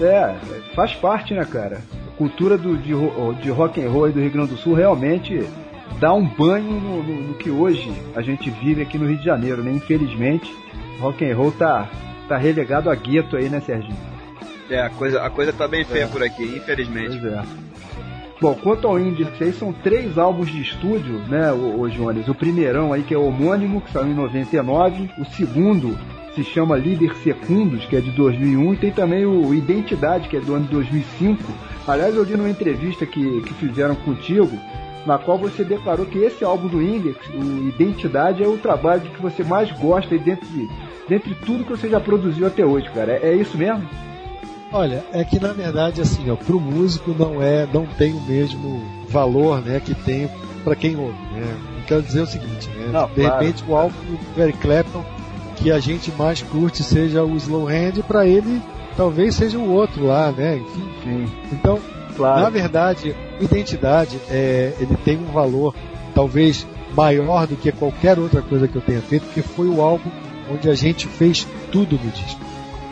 É, faz parte, né, cara? A cultura do, de, de rock and roll aí do Rio Grande do Sul realmente dá um banho no, no- no que hoje a gente vive aqui no Rio de Janeiro, né? Infelizmente, rock and roll tá, tá relegado a gueto aí, né, Serginho? É, a coisa, a coisa tá bem feia por aqui, infelizmente. Pois é. Bom, quanto ao aí, são três álbuns de estúdio, né, o, o Jones? O primeirão aí, que é o homônimo, que saiu em 99. O segundo se chama Líder Secundos, que é de 2001. E tem também o Identidade, que é do ano de 2005. Aliás, eu li numa entrevista que, que fizeram contigo, na qual você declarou que esse álbum do Index, o Identidade, é o trabalho que você mais gosta dentre, dentre tudo que você já produziu até hoje, cara. É, é isso mesmo? Olha, é que na verdade assim, ó, pro músico não é, não tem o mesmo valor, né, que tem para quem ouve, né? Eu quero dizer o seguinte, né? Não, de claro. repente o álbum do Eric Clapton que a gente mais curte seja o Slow Hand, para ele talvez seja o outro lá, né? Enfim, Sim, então claro. Na verdade, identidade é, ele tem um valor talvez maior do que qualquer outra coisa que eu tenha feito, porque foi o álbum onde a gente fez tudo no disco.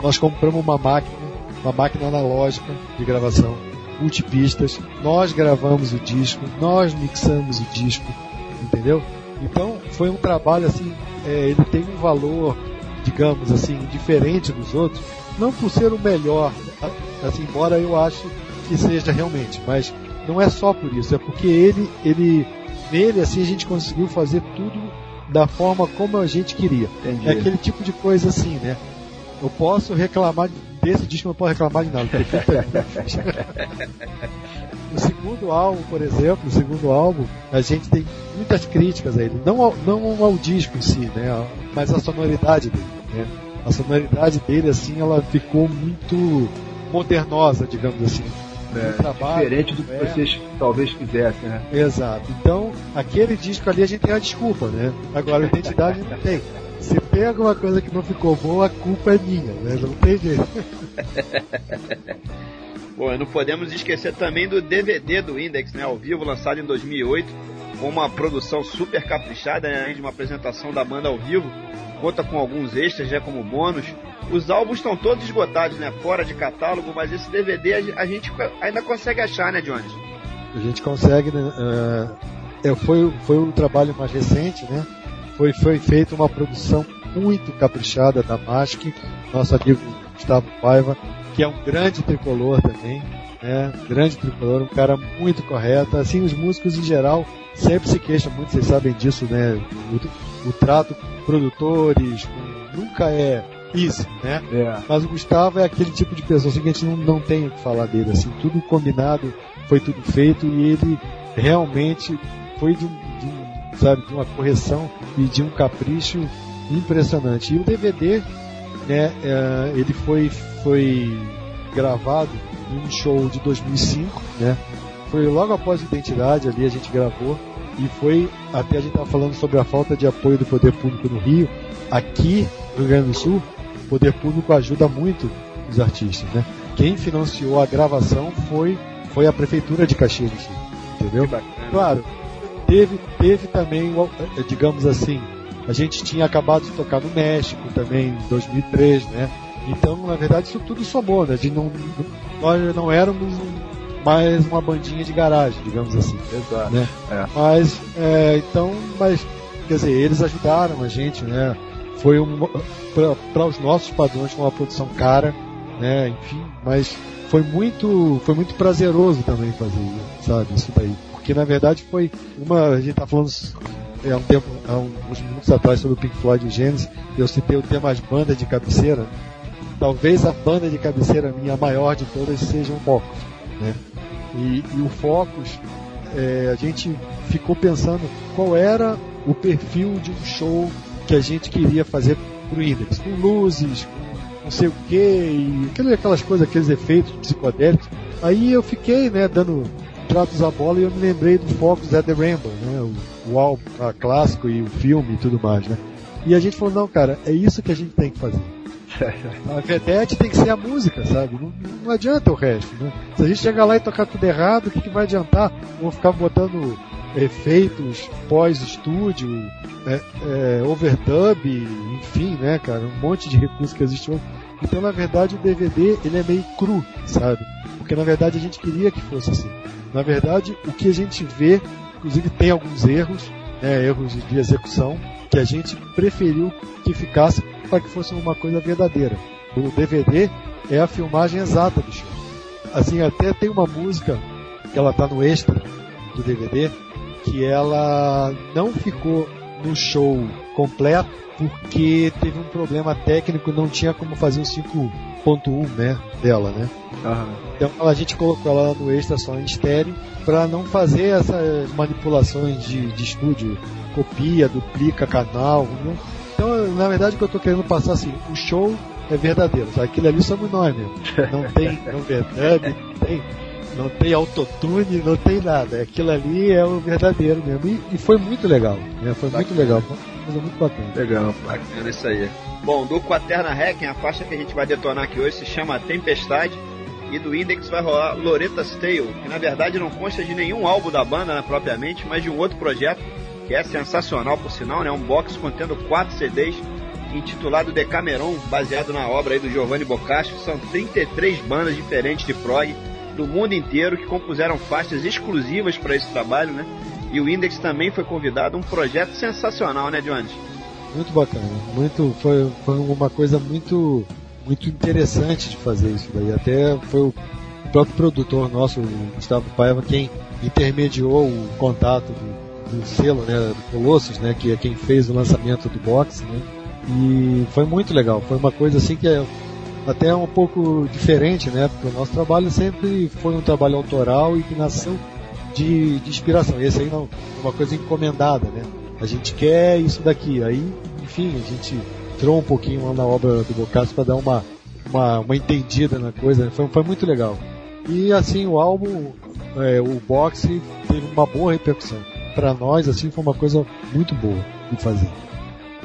Nós compramos uma máquina, uma máquina analógica de gravação, multipistas, nós gravamos o disco, nós mixamos o disco, entendeu? Então foi um trabalho assim, é, ele tem um valor, digamos assim, diferente dos outros, não por ser o melhor, assim, embora eu ache que seja realmente, mas não é só por isso, é porque ele, ele, nele assim a gente conseguiu fazer tudo da forma como a gente queria. Entendi. É aquele tipo de coisa assim, né? Eu posso reclamar desse disco, não posso reclamar de nada. porque o segundo álbum, por exemplo, o segundo álbum, a gente tem muitas críticas a ele, não ao, não ao disco em si, né? Mas a sonoridade dele, né? A sonoridade dele, assim, ela ficou muito modernosa, digamos assim. É, trabalho, diferente do que é. vocês talvez quisessem, né? Exato. Então, aquele disco ali a gente tem a desculpa, né? Agora, a identidade não tem. Se tem alguma coisa que não ficou boa, a culpa é minha, né? Não tem jeito. Bom, não podemos esquecer também do DVD do Index, né, ao vivo, lançado em 2008, com uma produção super caprichada, né, além de uma apresentação da banda ao vivo, conta com alguns extras, né, como bônus. Os álbuns estão todos esgotados, né, fora de catálogo, mas esse DVD a gen- a gente ainda consegue achar, né, Jones? A gente consegue, né? é, foi, foi um trabalho mais recente, né? Foi, foi feita uma produção muito caprichada da Mask, nosso amigo Gustavo Paiva, que é um grande tricolor também, né? Grande tricolor, um cara muito correto. Assim, os músicos em geral sempre se queixam muito, vocês sabem disso, né? O, o trato com produtores com, nunca é isso, né? É. Mas o Gustavo é aquele tipo de pessoa assim, que a gente não, não tem o que falar dele, assim, tudo combinado, foi tudo feito e ele realmente foi de, um, de um, sabe, de uma correção e de um capricho impressionante. E o DVD, né, é, ele foi, foi gravado em um show de 2005, né? Foi logo após a Identidade ali a gente gravou e foi até a gente estava falando sobre a falta de apoio do poder público no Rio. Aqui no Rio Grande do Sul, o poder público ajuda muito os artistas, né? Quem financiou a gravação foi foi a prefeitura de Caxias do Sul, entendeu? Claro, teve teve também, digamos assim, a gente tinha acabado de tocar no México também em 2003, né? Então, na verdade, isso tudo somou, né? De não, nós não éramos mais uma bandinha de garagem, digamos assim. Exato. Né? É. Mas, é, então, mas, quer dizer, eles ajudaram a gente, né? Foi um, para os nossos padrões, foi uma produção cara, né? Enfim, mas foi muito, foi muito prazeroso também fazer, sabe? Isso daí. Porque, na verdade, foi uma, a gente tá falando há um tempo, há uns minutos atrás sobre o Pink Floyd e o Genesis, eu citei o tema as bandas de cabeceira, talvez a banda de cabeceira minha maior de todas seja o Focus. Né? E, e o Focus, é, a gente ficou pensando qual era o perfil de um show que a gente queria fazer pro Index, com luzes, com não sei o que, aquelas coisas, aqueles efeitos psicodélicos. Aí eu fiquei, né, dando tratos à bola e eu me lembrei do Focus at the Rainbow, né, o, o álbum a clássico e o filme e tudo mais, né. E a gente falou, não, cara, é isso que a gente tem que fazer. A vedete tem que ser a música, sabe? Não, não adianta o resto, né? Se a gente chegar lá e tocar tudo errado, o que, que vai adiantar? Vou ficar botando efeitos pós-estúdio, é, é, overdub, enfim, né, cara? Um monte de recursos que existe hoje. Então, na verdade, o DVD, ele é meio cru, sabe? Porque, na verdade, a gente queria que fosse assim. Na verdade, o que a gente vê, inclusive tem alguns erros, né, erros de execução, que a gente preferiu que ficasse para que fosse uma coisa verdadeira. O DVD é a filmagem exata do show. Assim, até tem uma música que ela tá no extra do DVD que ela não ficou no show completo porque teve um problema técnico, não tinha como fazer o 5.1, né, dela, né? Aham. Então a gente colocou ela no extra só em estéreo para não fazer essas manipulações de, de estúdio, copia, duplica canal, né? Então, na verdade, o que eu tô querendo passar assim, o show é verdadeiro, aquilo ali somos nós mesmo. Não tem overdub, não tem, não tem autotune, não tem nada. Aquilo ali é o verdadeiro mesmo. E, e foi muito legal, né? Foi muito legal, coisa muito bacana. Legal. Bacana isso aí. Bom, do Quaterna Requiem, a faixa que a gente vai detonar aqui hoje se chama Tempestade. E do Index vai rolar Loretta's Tale, que na verdade não consta de nenhum álbum da banda né, propriamente, mas de um outro projeto que é sensacional por sinal, né? Um box contendo quatro CDs intitulado Decameron, baseado na obra aí do Giovanni Boccaccio. São 33 bandas diferentes de prog do mundo inteiro que compuseram faixas exclusivas para esse trabalho, né? E o Index também foi convidado, um projeto sensacional, né, Jones? Muito bacana, muito foi, foi uma coisa muito muito interessante de fazer isso daí. Até foi o próprio produtor nosso, o Gustavo Paiva, quem intermediou o contato do, do selo, né, do Colossus, né, que é quem fez o lançamento do box, né. E foi muito legal. Foi uma coisa assim que é até um pouco diferente, né? Porque o nosso trabalho sempre foi um trabalho autoral e que nasceu de, de inspiração. Esse aí não é uma coisa encomendada, né? A gente quer isso daqui. Aí, enfim, a gente entrou um pouquinho lá na obra do Boccaccio para dar uma, uma, uma entendida na coisa. Foi, foi muito legal. E assim, o álbum, é, o boxe teve uma boa repercussão. Para nós, assim, foi uma coisa muito boa de fazer.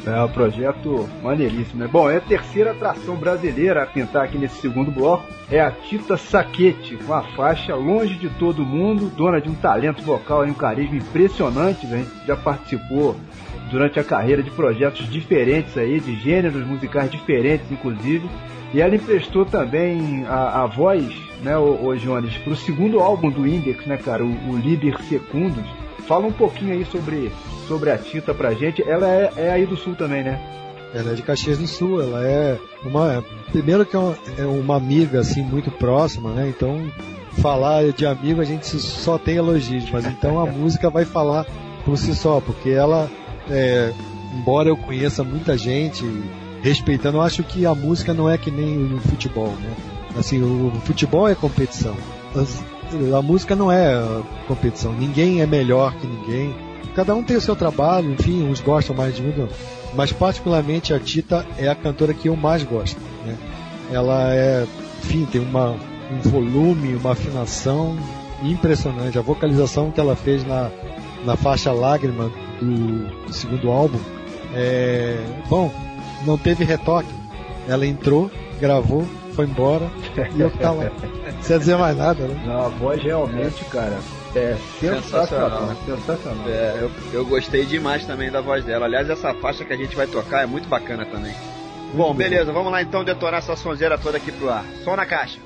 É um projeto maneiríssimo, né? Bom, é a terceira atração brasileira a pintar aqui nesse segundo bloco. É a Tita Saquete, com a faixa Longe de Todo Mundo, dona de um talento vocal e um carisma impressionante, né? Já participou durante a carreira de projetos diferentes aí, de gêneros musicais diferentes, inclusive. E ela emprestou também a, a voz, né, o, o Jones, pro segundo álbum do Index, né, cara, o, o Liber Secundus. Fala um pouquinho aí sobre, sobre a Tita pra gente. Ela é, é aí do sul também, né? Ela é de Caxias do Sul, ela é uma. Primeiro que é uma, é uma amiga assim muito próxima, né? Então falar de amigo a gente só tem elogios, mas então a música vai falar por si só, porque ela, é, embora eu conheça muita gente, respeitando, eu acho que a música não é que nem o futebol, né? Assim, o futebol é competição. A música não é competição. Ninguém é melhor que ninguém. Cada um tem o seu trabalho, enfim, uns gostam mais de um. Mas particularmente a Tita é a cantora que eu mais gosto. Né? Ela é, enfim, tem uma, um volume, uma afinação impressionante. A vocalização que ela fez na, na faixa Lágrima do, do segundo álbum, é, bom, não teve retoque. Ela entrou, gravou, foi embora e eu tava. Precisa dizer mais nada, né? Não, a voz realmente, cara, é sensacional. Sensacional. É, eu, eu gostei demais também da voz dela. Aliás, essa faixa que a gente vai tocar é muito bacana também. Bom, beleza, vamos lá então detonar essa sonzeira toda aqui pro ar. Som na caixa.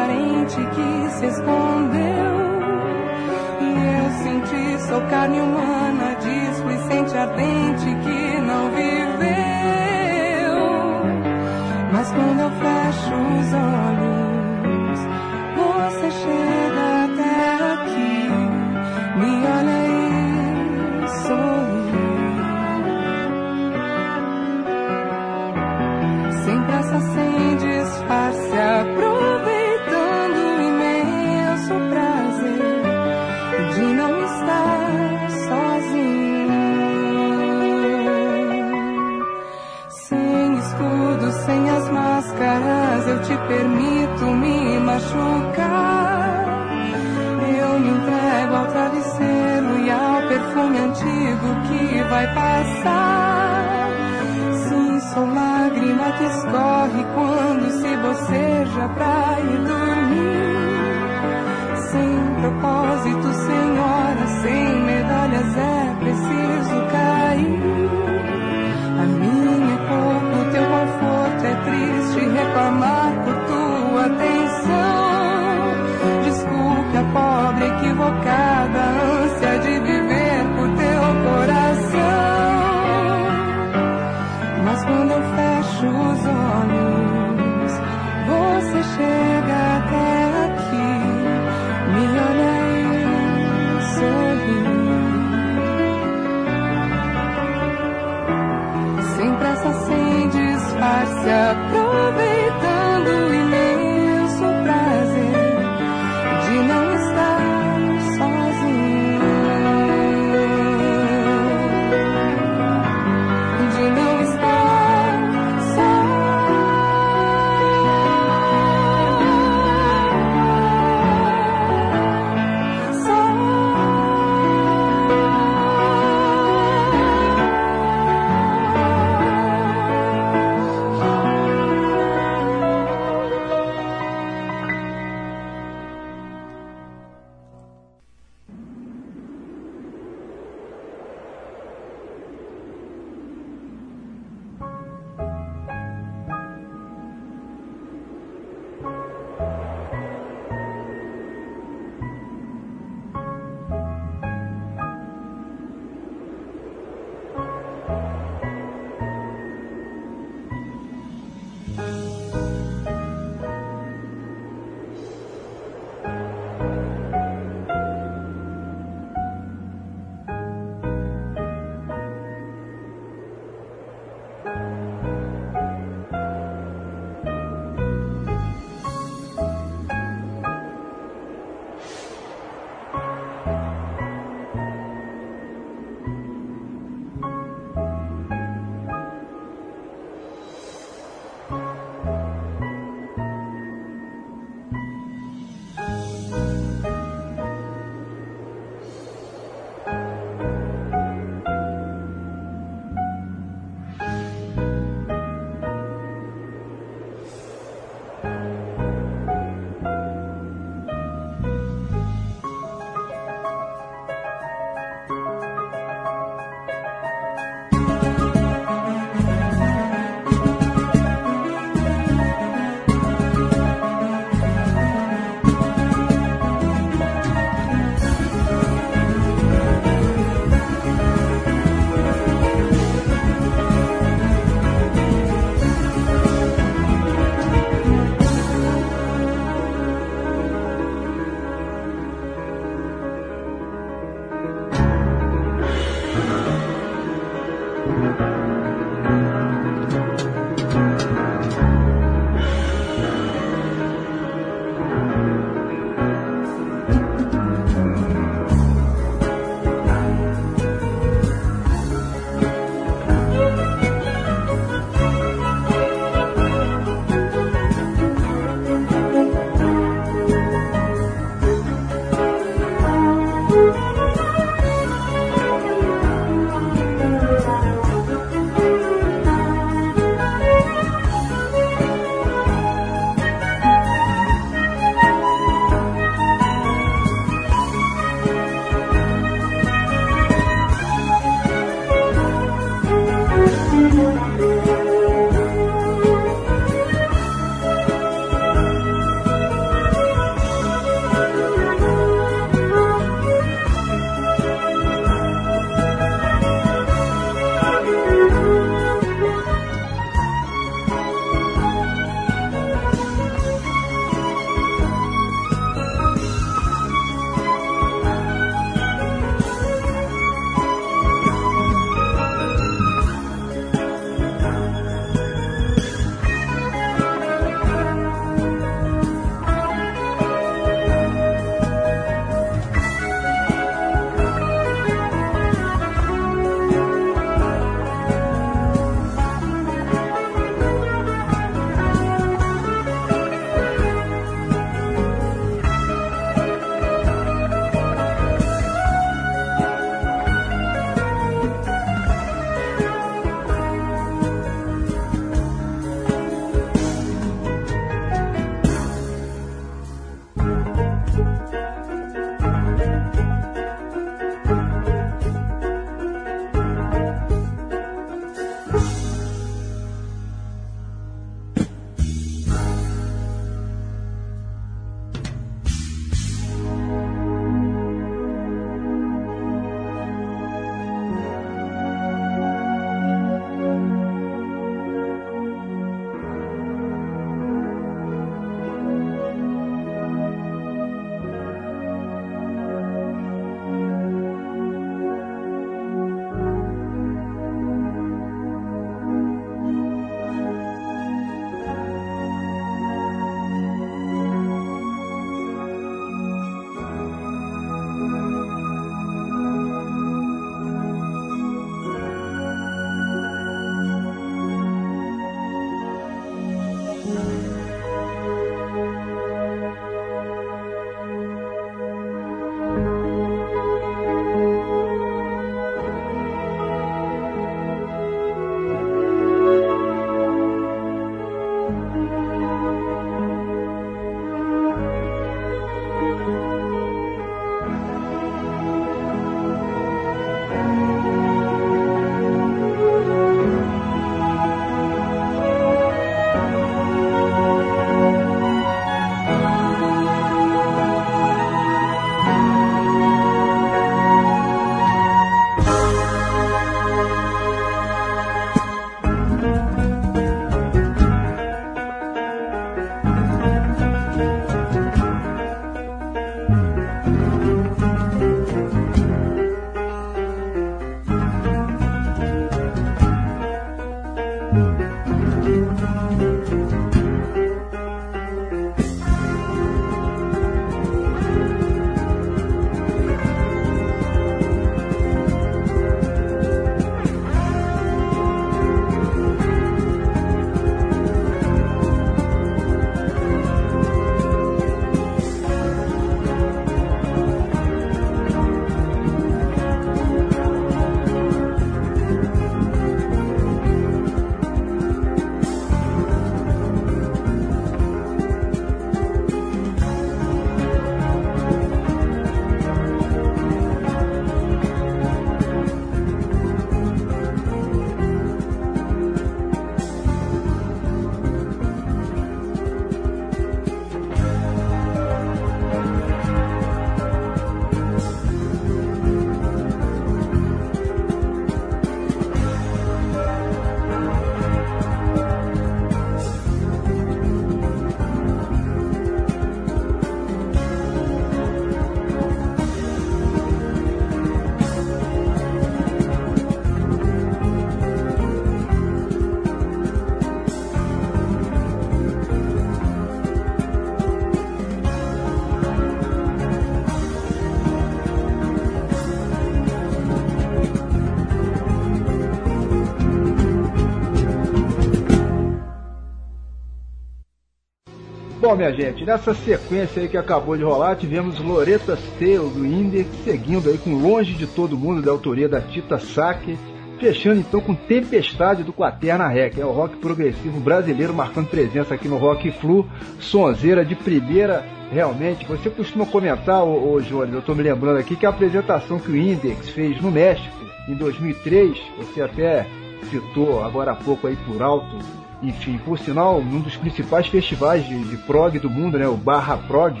Minha gente, nessa sequência aí que acabou de rolar, tivemos Loretta Tale do Index, seguindo aí com Longe de Todo Mundo, da autoria da Tita Saque, fechando então com Tempestade do Quaterna Rec, é o rock progressivo brasileiro marcando presença aqui no Rock Flu, sonzeira de primeira, realmente. Você costuma comentar, ô, Jones, eu tô me lembrando aqui, que a apresentação que o Index fez no México em 2003, você até citou agora há pouco aí por alto, enfim, por sinal, um dos principais festivais de, de prog do mundo, né, o Barra Prog,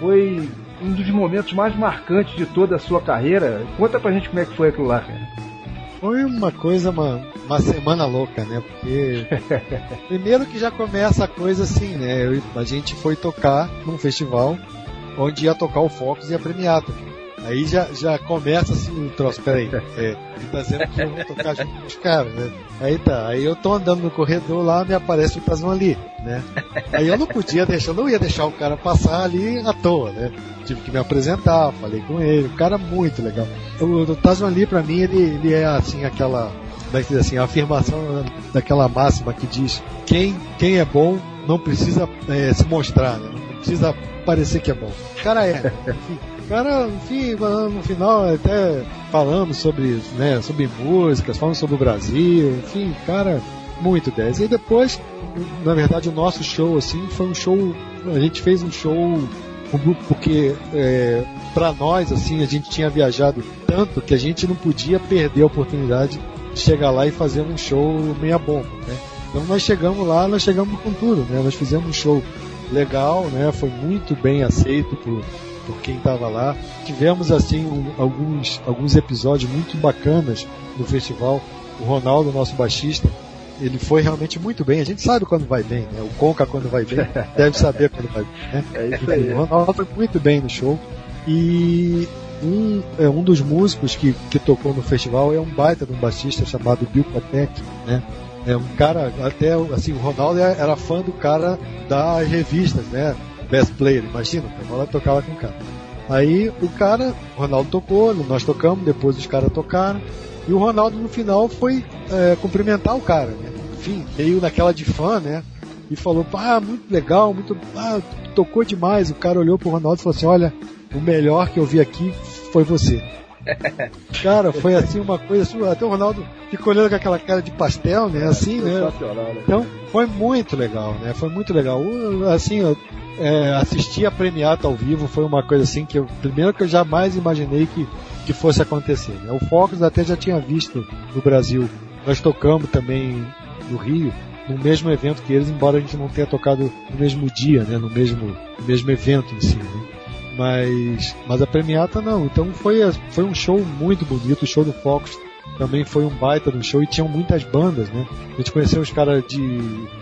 foi um dos momentos mais marcantes de toda a sua carreira. Conta pra gente como é que foi aquilo lá, cara. Foi uma coisa, uma, uma semana louca, né? Porque primeiro que já começa a coisa assim, né? Eu- a gente foi tocar num festival onde ia tocar o Focus e a Premiata. Aí já, já começa assim o troço, peraí, é, ele tá dizendo que eu vou tocar junto com os caras, né? Aí tá, aí eu tô andando no corredor lá, me aparece o Tasman ali, né? Aí eu não podia deixar, não ia deixar o cara passar ali à toa, né? Tive que me apresentar, falei com ele, um cara muito legal. O, o ali pra mim, ele, ele é assim, aquela, é assim, a afirmação daquela máxima que diz, quem, quem é bom não precisa é, se mostrar, né? Não precisa parecer que é bom. O cara é, enfim. Cara, enfim, no final até falamos sobre, né, sobre músicas, falamos sobre o Brasil, enfim, cara, muito 10. E depois, na verdade, o nosso show, assim, foi um show, a gente fez um show porque é, para nós assim a gente tinha viajado tanto que a gente não podia perder a oportunidade de chegar lá e fazer um show meia bomba, né? Então nós chegamos lá, nós chegamos com tudo, né? Nós fizemos um show legal, né? Foi muito bem aceito por, por quem estava lá. Tivemos assim um- alguns alguns episódios muito bacanas no festival. O Ronaldo, nosso baixista, ele foi realmente muito bem. A gente sabe quando vai bem, né? O Conca quando vai bem, deve saber quando vai bem, né? É o Ronaldo foi muito bem no show. E um, é, um dos músicos que, que tocou no festival é um baita de um baixista chamado Bill Patek, né? É um cara, até assim, o Ronaldo era fã do cara das revistas, né? Best Player, imagina, o Ronaldo tocava com o cara. Aí o cara, o Ronaldo tocou, nós tocamos, depois os caras tocaram, e o Ronaldo no final foi é, cumprimentar o cara, né? Enfim, meio naquela de fã, né? E falou, ah, muito legal, muito. Ah, tocou demais. O cara olhou pro Ronaldo e falou assim: olha, o melhor que eu vi aqui foi você. Cara, foi assim uma coisa até o Ronaldo ficou olhando com aquela cara de pastel, né? Assim, né? Então, foi muito legal, né? Foi muito legal. Assim, eu, é, assistir a premiata ao vivo foi uma coisa assim que eu, primeiro que eu jamais imaginei que, que fosse acontecer. Né? O Focus até já tinha visto no Brasil. Nós tocamos também no Rio, no mesmo evento que eles, embora a gente não tenha tocado no mesmo dia, né? No mesmo, no mesmo evento em si, né? Mas, mas a premiata não. Então foi, foi um show muito bonito. O show do Focus também foi um baita do show e tinham muitas bandas, né? A gente conheceu os caras de,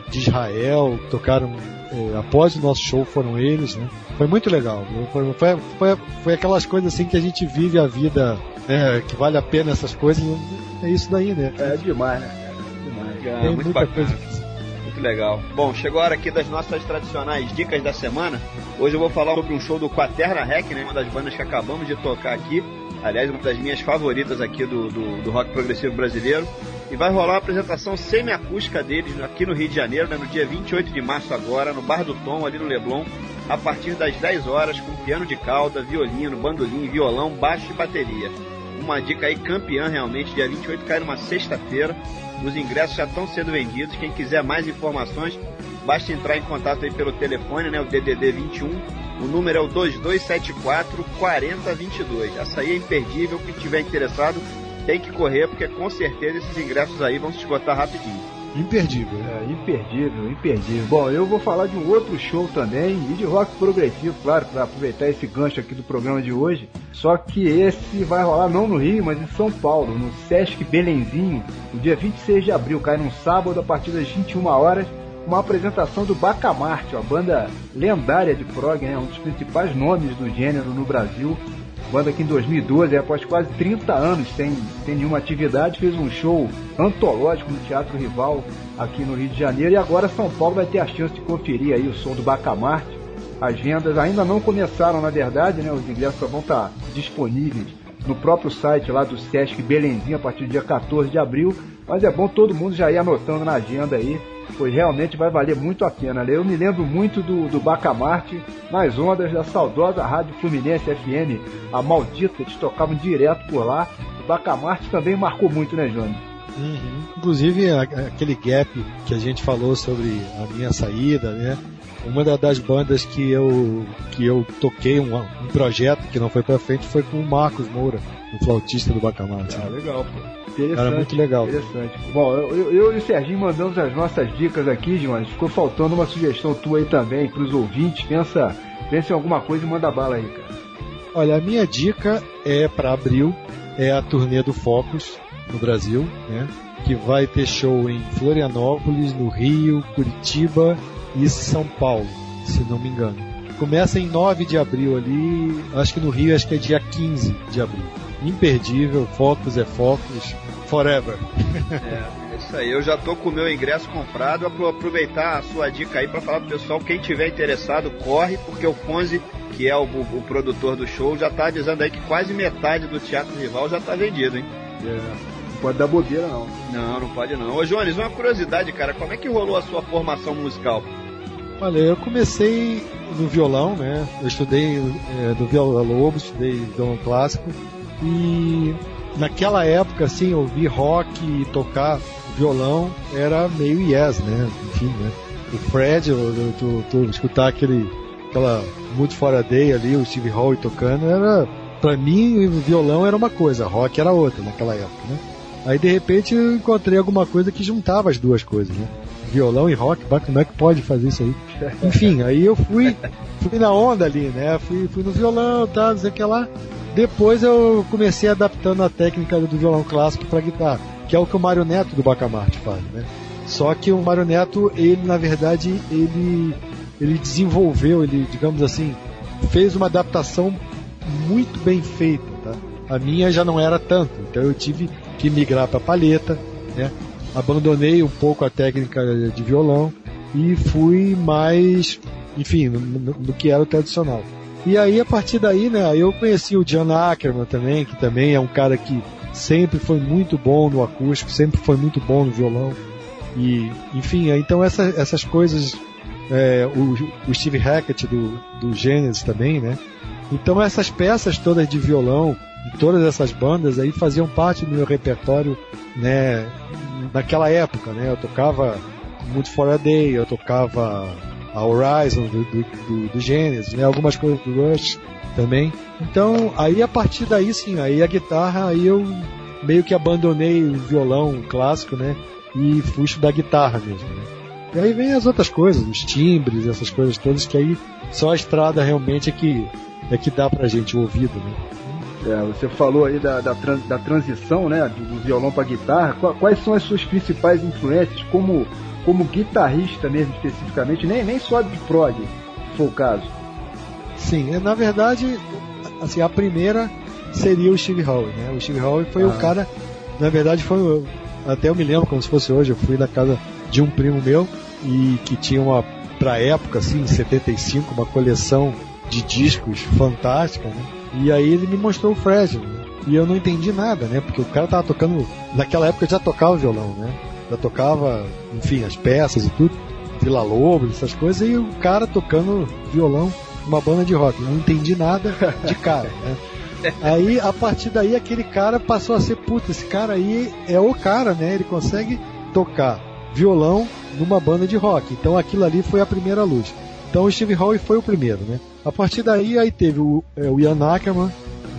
de Israel, que tocaram é, após o nosso show, foram eles, né? Foi muito legal. Foi, foi, foi, foi aquelas coisas assim que a gente vive a vida, né? Que vale a pena essas coisas. É isso daí, né? É demais, né, cara? Demais. Ah, Tem muito muita bacana. coisa. Muito legal. Bom, chegou a hora aqui das nossas tradicionais dicas da semana. Hoje eu vou falar sobre um show do Quaterna Rec, né? Uma das bandas que acabamos de tocar aqui. Aliás, uma das minhas favoritas aqui do, do, do rock progressivo brasileiro. E vai rolar uma apresentação semiacústica deles aqui no Rio de Janeiro, né? no dia 28 de março agora, no Bar do Tom, ali no Leblon, a partir das 10 horas, com piano de cauda, violino, bandolim, violão, baixo e bateria. Uma dica aí campeã realmente, dia 28 cai numa sexta-feira. Os ingressos já estão sendo vendidos. Quem quiser mais informações, basta entrar em contato aí pelo telefone, né, o DDD 21. O número é o 2274 4022. Essa aí é imperdível. Quem tiver interessado tem que correr, porque com certeza esses ingressos aí vão se esgotar rapidinho. Imperdível. É, imperdível, imperdível. Bom, eu vou falar de um outro show também, e de rock progressivo, claro, para aproveitar esse gancho aqui do programa de hoje. Só que esse vai rolar não no Rio, mas em São Paulo, no Sesc Belenzinho, no dia 26 de abril, cai num sábado a partir das 21 horas, uma apresentação do Bacamarte, uma banda lendária de prog, né, um dos principais nomes do gênero no Brasil. Banda que em 2012, após quase 30 anos sem, sem nenhuma atividade, fez um show antológico no Teatro Rival aqui no Rio de Janeiro. E agora São Paulo vai ter a chance de conferir aí o som do Bacamarte. As vendas ainda não começaram, na verdade, né? Os ingressos só vão estar disponíveis no próprio site lá do Sesc Belenzinho a partir do dia 14 de abril. Mas é bom todo mundo já ir anotando na agenda aí pois realmente vai valer muito a pena. né? Eu me lembro muito do, do Bacamarte nas ondas da saudosa Rádio Fluminense FM, a maldita, eles tocavam direto por lá. O Bacamarte também marcou muito, né, Johnny? Uhum. Inclusive aquele gap que a gente falou sobre a minha saída, né? Uma da- das bandas que eu que eu toquei um, um projeto que não foi pra frente foi com o Marcos Moura, o flautista do Bacamarte. Ah, legal, pô. Interessante. Cara, muito legal. Interessante. Bom, eu, eu- e o Serginho mandamos as nossas dicas aqui, Jonas. Ficou faltando uma sugestão tua aí também pros ouvintes. Pensa, pensa em alguma coisa e manda bala aí, cara. Olha, a minha dica é para abril, é a turnê do Focus no Brasil, né? Que vai ter show em Florianópolis, no Rio, Curitiba e São Paulo, se não me engano. Começa em 9 de abril ali, acho que no Rio acho que é dia 15 de abril. Imperdível, Focus é Focus, forever. É isso aí, eu já tô com o meu ingresso comprado. Apro- aproveitar a sua dica aí pra falar pro pessoal, quem tiver interessado, corre, porque o Fonzi, que é o, o produtor do show, já tá avisando aí que quase metade do Teatro Rival já tá vendido, hein? É, não pode dar bobeira, não. Não, não pode não. Ô Jones, uma curiosidade, cara, como é que rolou a sua formação musical? Olha, eu comecei no violão, né? Eu estudei é, no Viola Lobo, estudei violão clássico e naquela época, assim, ouvir rock e tocar violão era meio yes, né? Enfim, né? O Fred, tu, escutar aquele, aquela Mood for a Day ali, o Steve Hall tocando, era, pra mim, o violão era uma coisa, rock era outra naquela época, né? Aí de repente eu encontrei alguma coisa que juntava as duas coisas, né? Violão e rock, como é que pode fazer isso aí? Enfim, aí eu fui, fui na onda ali, né? Fui, fui no violão, tá, não sei o que lá. Depois eu comecei adaptando a técnica do violão clássico para guitarra, que é o que o Mário Neto do Bacamarte faz, né? Só que o Mário Neto, ele na verdade, ele, ele desenvolveu, ele, digamos assim, fez uma adaptação muito bem feita, tá? A minha já não era tanto, então eu tive que migrar para palheta, né? Abandonei um pouco a técnica de violão e fui mais, enfim, no, no- que era o tradicional. E aí, a partir daí, né, eu conheci o John Ackerman também, que também é um cara que sempre foi muito bom no acústico, sempre foi muito bom no violão. E, enfim, então essa, essas coisas, é, o, o Steve Hackett do, do Genesis também, né? Então essas peças todas de violão, de todas essas bandas aí faziam parte do meu repertório, né, naquela época, né? Eu tocava muito For a Day, eu tocava a Horizon do, do, do, do Genesis, né? Algumas coisas do Rush também. Então, aí a partir daí sim, aí a guitarra, aí eu meio que abandonei o violão clássico, né? E fui estudar guitarra mesmo, né? E aí vem as outras coisas, os timbres, essas coisas todas que aí só a estrada realmente é que é que dá pra gente o ouvido, né? É, você falou aí da, da, da transição, né, do, violão para guitarra. Qua- Quais são as suas principais influências como, como guitarrista mesmo especificamente, nem, nem só de prog, se for o caso? Sim, é, na verdade, assim, a primeira seria o Steve Howe, né? O Steve Howe foi o Ah. cara, na verdade foi, o- até eu me lembro como se fosse hoje, eu fui na casa de um primo meu e que tinha uma, pra época, assim, em 75, uma coleção de discos fantástica, né? E aí ele me mostrou o Fred, né? E eu não entendi nada, né? Porque o cara tava tocando, naquela época já tocava violão, né? Já tocava, enfim, as peças e tudo, Vila Lobos, essas coisas, e o cara tocando violão uma banda de rock. Não entendi nada de cara, né? Aí, a partir daí, aquele cara passou a ser, puta, esse cara aí é o cara, né? Ele consegue tocar violão numa banda de rock. Então aquilo ali foi a primeira luz. Então o Steve Howe foi o primeiro, né? A partir daí, aí teve o, é, o Ian Ackerman,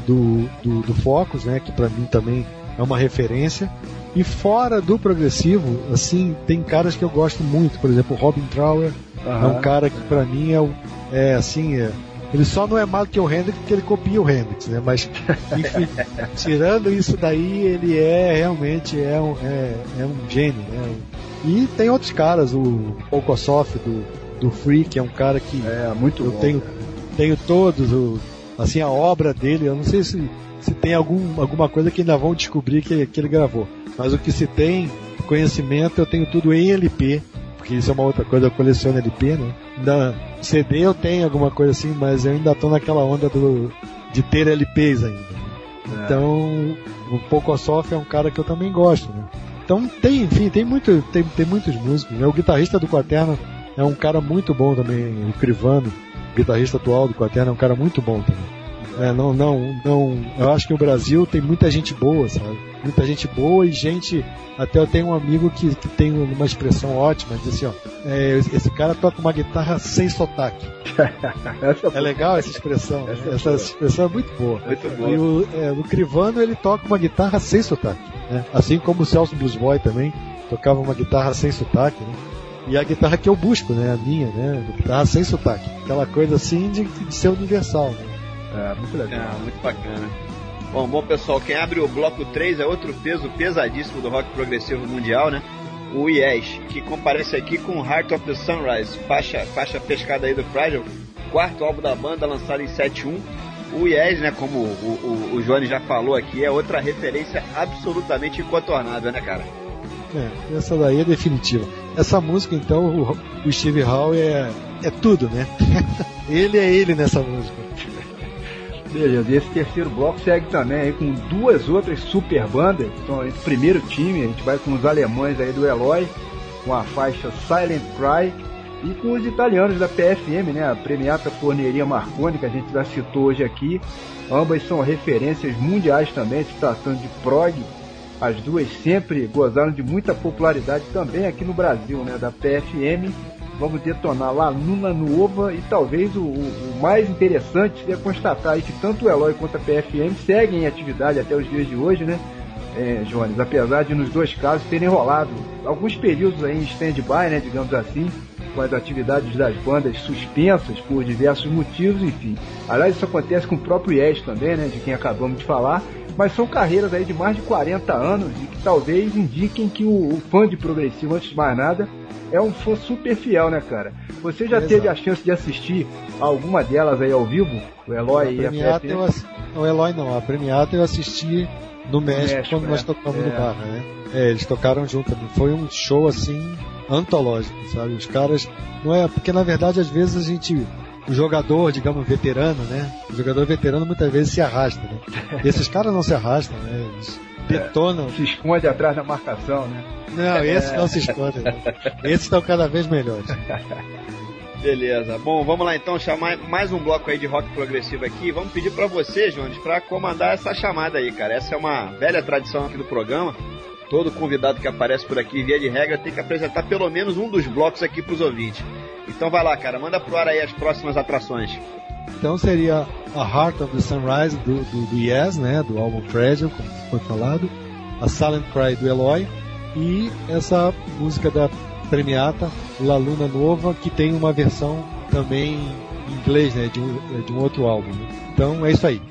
do, do, do Focus, né? Que pra mim também é uma referência. E fora do progressivo, assim, tem caras que eu gosto muito. Por exemplo, Robin Trower é um cara que pra mim é, o- é assim, é, ele só não é mais do que o Hendrix porque ele copia o Hendrix, né? Mas, enfim, tirando isso daí, ele é realmente é um, é, é um gênio, né? E tem outros caras, o Paul Kossoff do, do Free, que é um cara que É, muito eu bom. tenho, tenho todos, o, assim, a obra dele, eu não sei se, se tem algum, alguma coisa que ainda vão descobrir que, que ele gravou. Mas o que se tem conhecimento, eu tenho tudo em LP, porque isso é uma outra coisa, eu coleciono LP, né? Ainda, CD eu tenho alguma coisa assim, mas eu ainda tô naquela onda do, de ter LPs ainda. É. Então, o Pocosoff é um cara que eu também gosto, né? Então tem, enfim, tem, muito, tem, tem muitos músicos. Né? O guitarrista do Quaterno é um cara muito bom também, o Crivano, o guitarrista atual do Quaterno é um cara muito bom também. É, não, não, não. Eu acho que o Brasil tem muita gente boa, sabe? Muita gente boa e gente. Até eu tenho um amigo que, que tem uma expressão ótima, diz assim, ó. É, esse cara toca uma guitarra sem sotaque. É legal essa expressão. né? Essa é Essa boa. expressão é muito boa. Muito boa. E o, é, o Crivano ele toca uma guitarra sem sotaque. né? Assim como o Celso Blues Boy também tocava uma guitarra sem sotaque. Né? E a guitarra que eu busco, né? A minha, né? A guitarra sem sotaque. Aquela coisa assim de, de ser universal. Né? É, muito legal. É, muito bacana. Bom, bom pessoal, quem abre o bloco 3 é outro peso pesadíssimo do rock progressivo mundial, né? O Yes, que comparece aqui com Heart of the Sunrise, faixa, faixa pescada aí do Fragile, quarto álbum da banda lançado em 71. O Yes, né, como o, o, o Johnny já falou aqui, é outra referência absolutamente incontornável, né, cara? É, essa daí é definitiva. Essa música, então, o, o Steve Howe é, é tudo, né? ele é ele nessa música. Beleza, esse terceiro bloco segue também aí com duas outras super bandas. Então, esse primeiro time, a gente vai com os alemães aí do Eloy, com a faixa Silent Cry, e com os italianos da PFM, né? A Premiata Forneria Marconi, que a gente já citou hoje aqui. Ambas são referências mundiais também, se tratando de prog. As duas sempre gozaram de muita popularidade também aqui no Brasil, né? Da PFM. Vamos detonar lá Luna Nuova e talvez o, o- mais interessante seria constatar que tanto o Eloy quanto a PFM seguem em atividade até os dias de hoje, né? É, Jones, apesar de nos dois casos terem rolado alguns períodos aí em stand-by, né, digamos assim, com as atividades das bandas suspensas por diversos motivos, enfim. Aliás, isso acontece com o próprio Yes também, né, de quem acabamos de falar, mas são carreiras aí de mais de 40 anos e que talvez indiquem que o, o fã de progressivo, antes de mais nada, é um fã super fiel, né, cara? Você já Exato. teve a chance de assistir a alguma delas aí ao vivo? O Eloy e a premiata PFM? eu ass... Não, Eloy não. A Premiata eu assisti no México, México, quando nós é. tocamos É. no bar, né? É, eles tocaram junto também. Foi um show assim antológico, sabe? Os caras não é porque na verdade às vezes a gente o jogador, digamos, veterano, né? O jogador veterano muitas vezes se arrasta, né? Esses caras não se arrastam, né? Eles detonam. Se esconde atrás da marcação, né? Não, esses não se escondem. né? Esses estão cada vez melhores. Beleza. Bom, vamos lá então chamar mais um bloco aí de rock progressivo aqui. Vamos pedir pra você, Jones, pra comandar essa chamada aí, cara. Essa é uma velha tradição aqui do programa. Todo convidado que aparece por aqui, via de regra, tem que apresentar pelo menos um dos blocos aqui pros ouvintes. Então vai lá, cara, manda pro ar aí as próximas atrações. Então seria A Heart of the Sunrise do, do, do Yes, né? Do álbum Fragile, como foi falado. A Silent Cry do Eloy. E essa música da Premiata, La Luna Nova, que tem uma versão também em inglês, né? De um, de um outro álbum. né? Então é isso aí.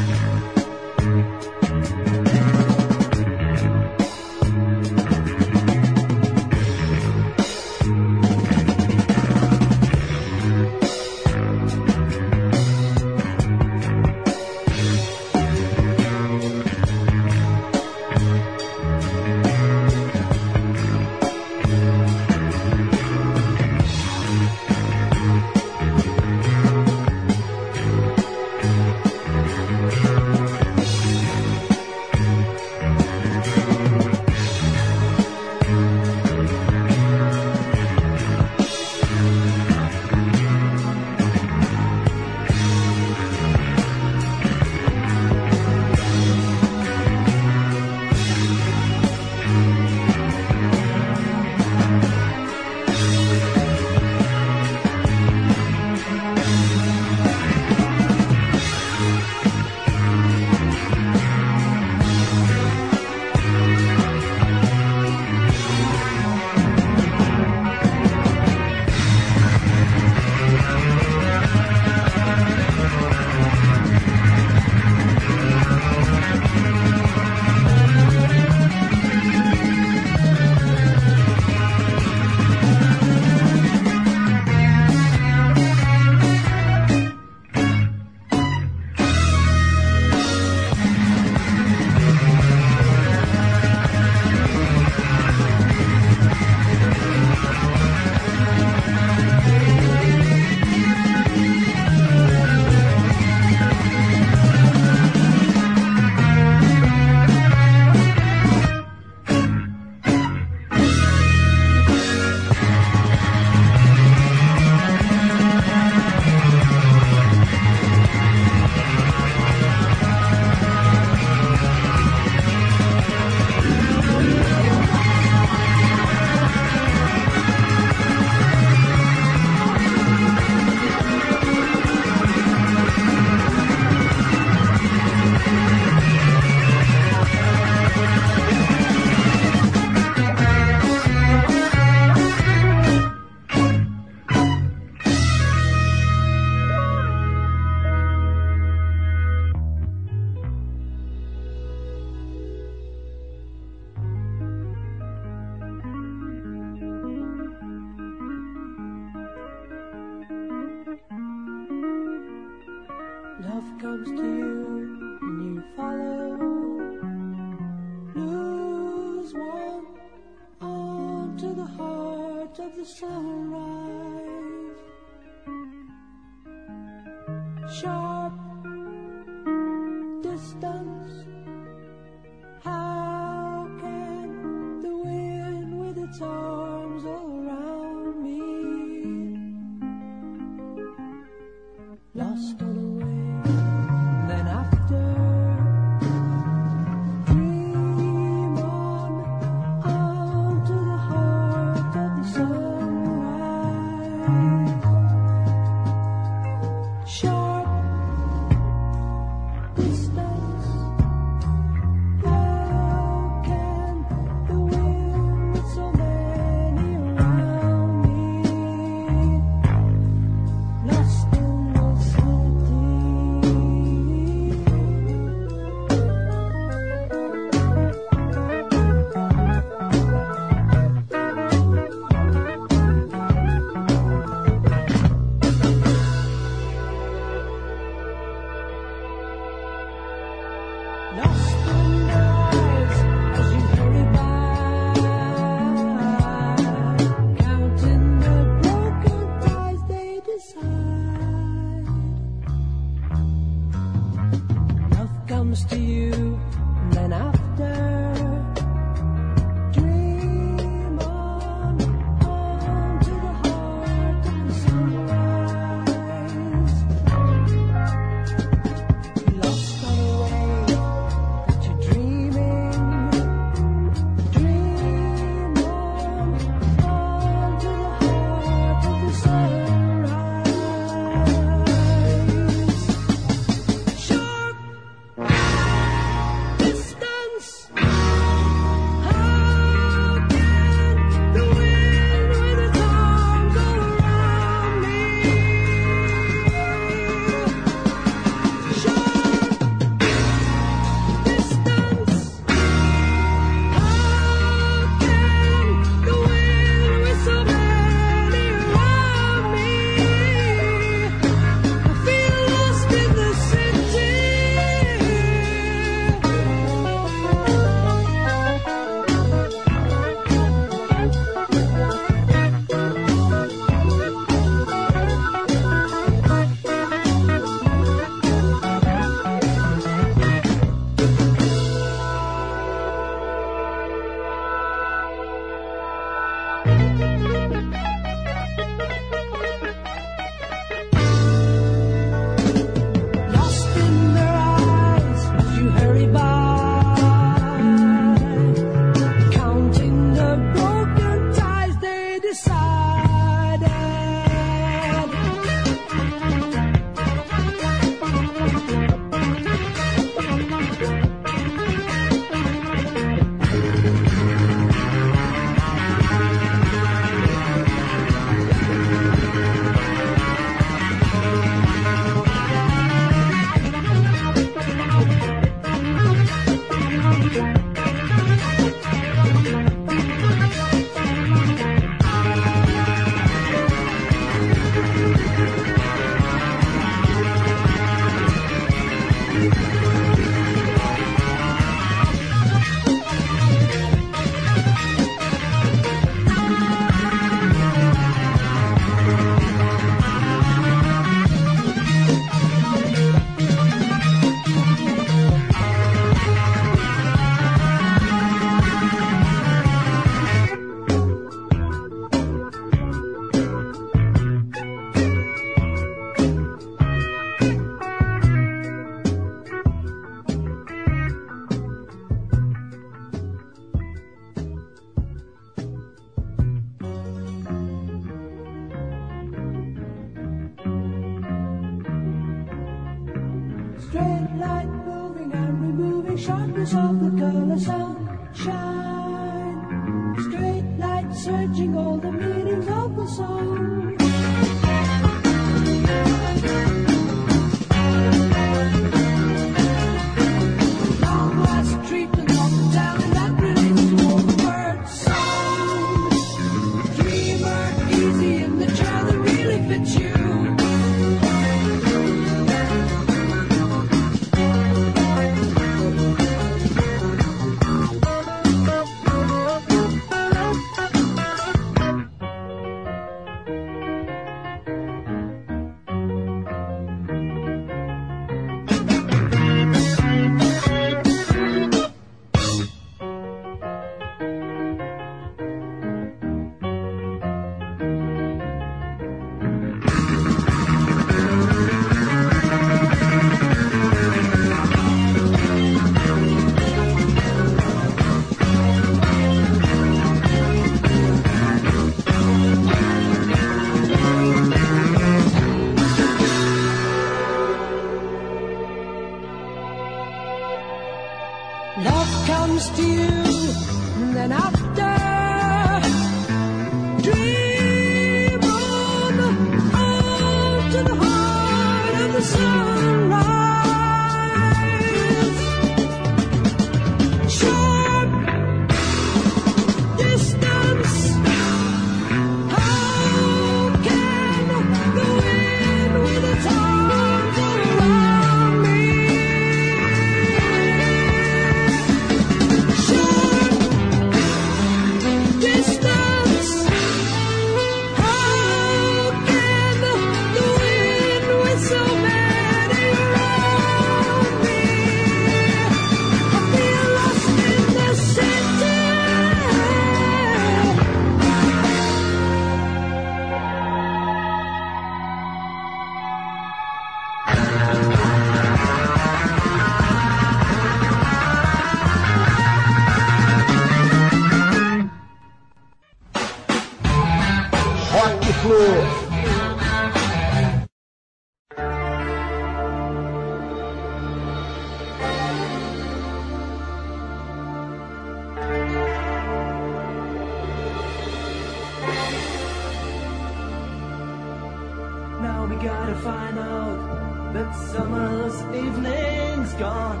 Gotta find out that summer's evening's gone.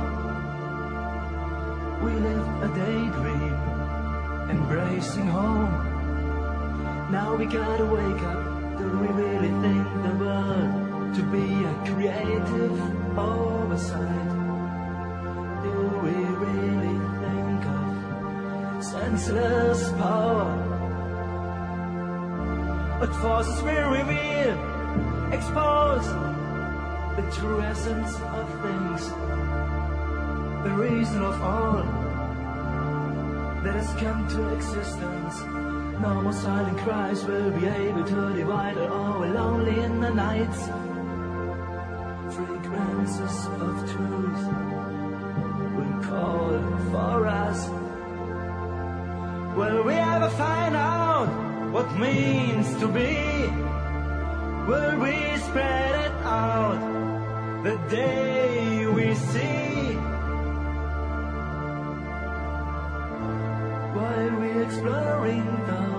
We live a daydream, embracing home. Now we gotta wake up. Do we really think the world to be a creative oversight? Do we really think of senseless power? But forces will reveal, expose the true essence of things, the reason of all that has come to existence. No more silent cries will be able to divide it all. Lonely in the nights. Frequencies of truth will call for us. Will we ever find out what means to be? Will we spread it out the day we see? While we exploring thousand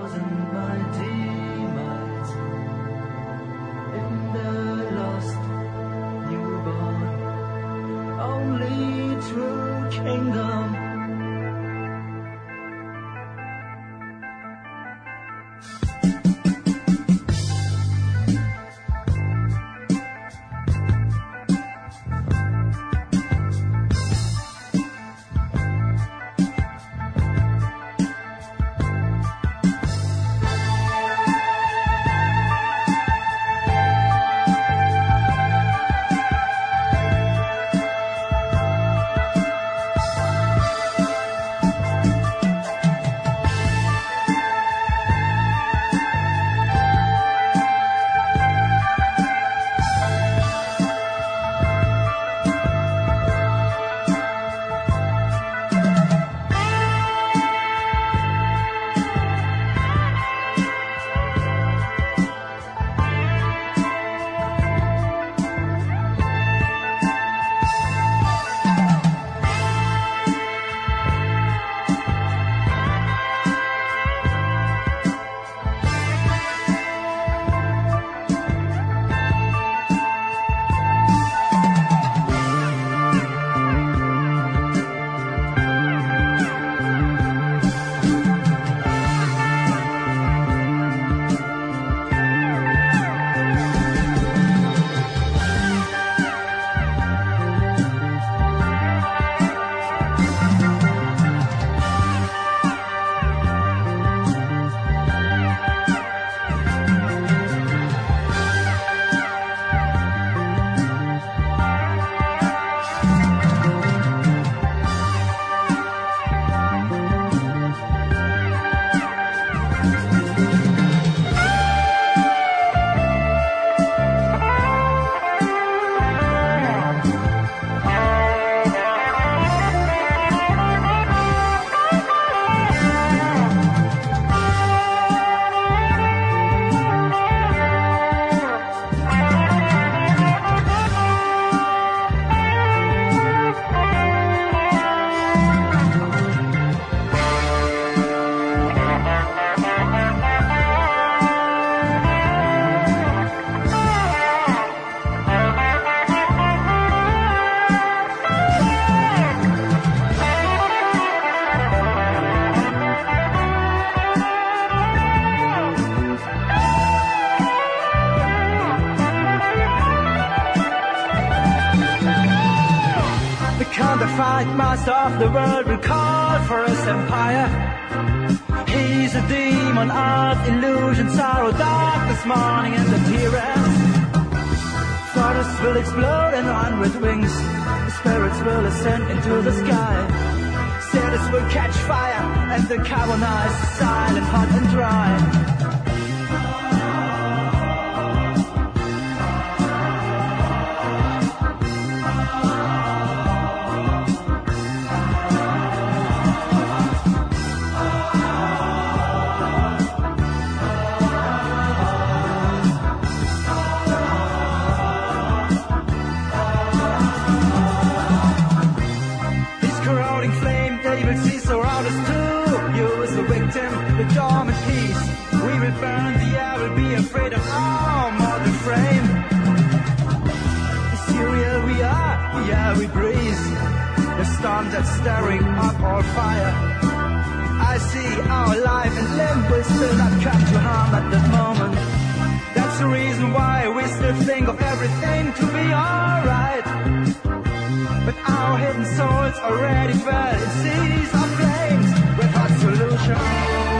of the world will call for his empire. He's a demon of illusion, sorrow, darkness, morning, and the tyrant. Forests will explode and run with wings. Spirits will ascend into the sky. Cities will catch fire and decarbonize, silent, hot and dry. Stirring up our fire. I see our life and limb will still not come to harm at that moment. That's the reason why we still think of everything to be alright. But our hidden souls already fell in seas of flames with hot solution.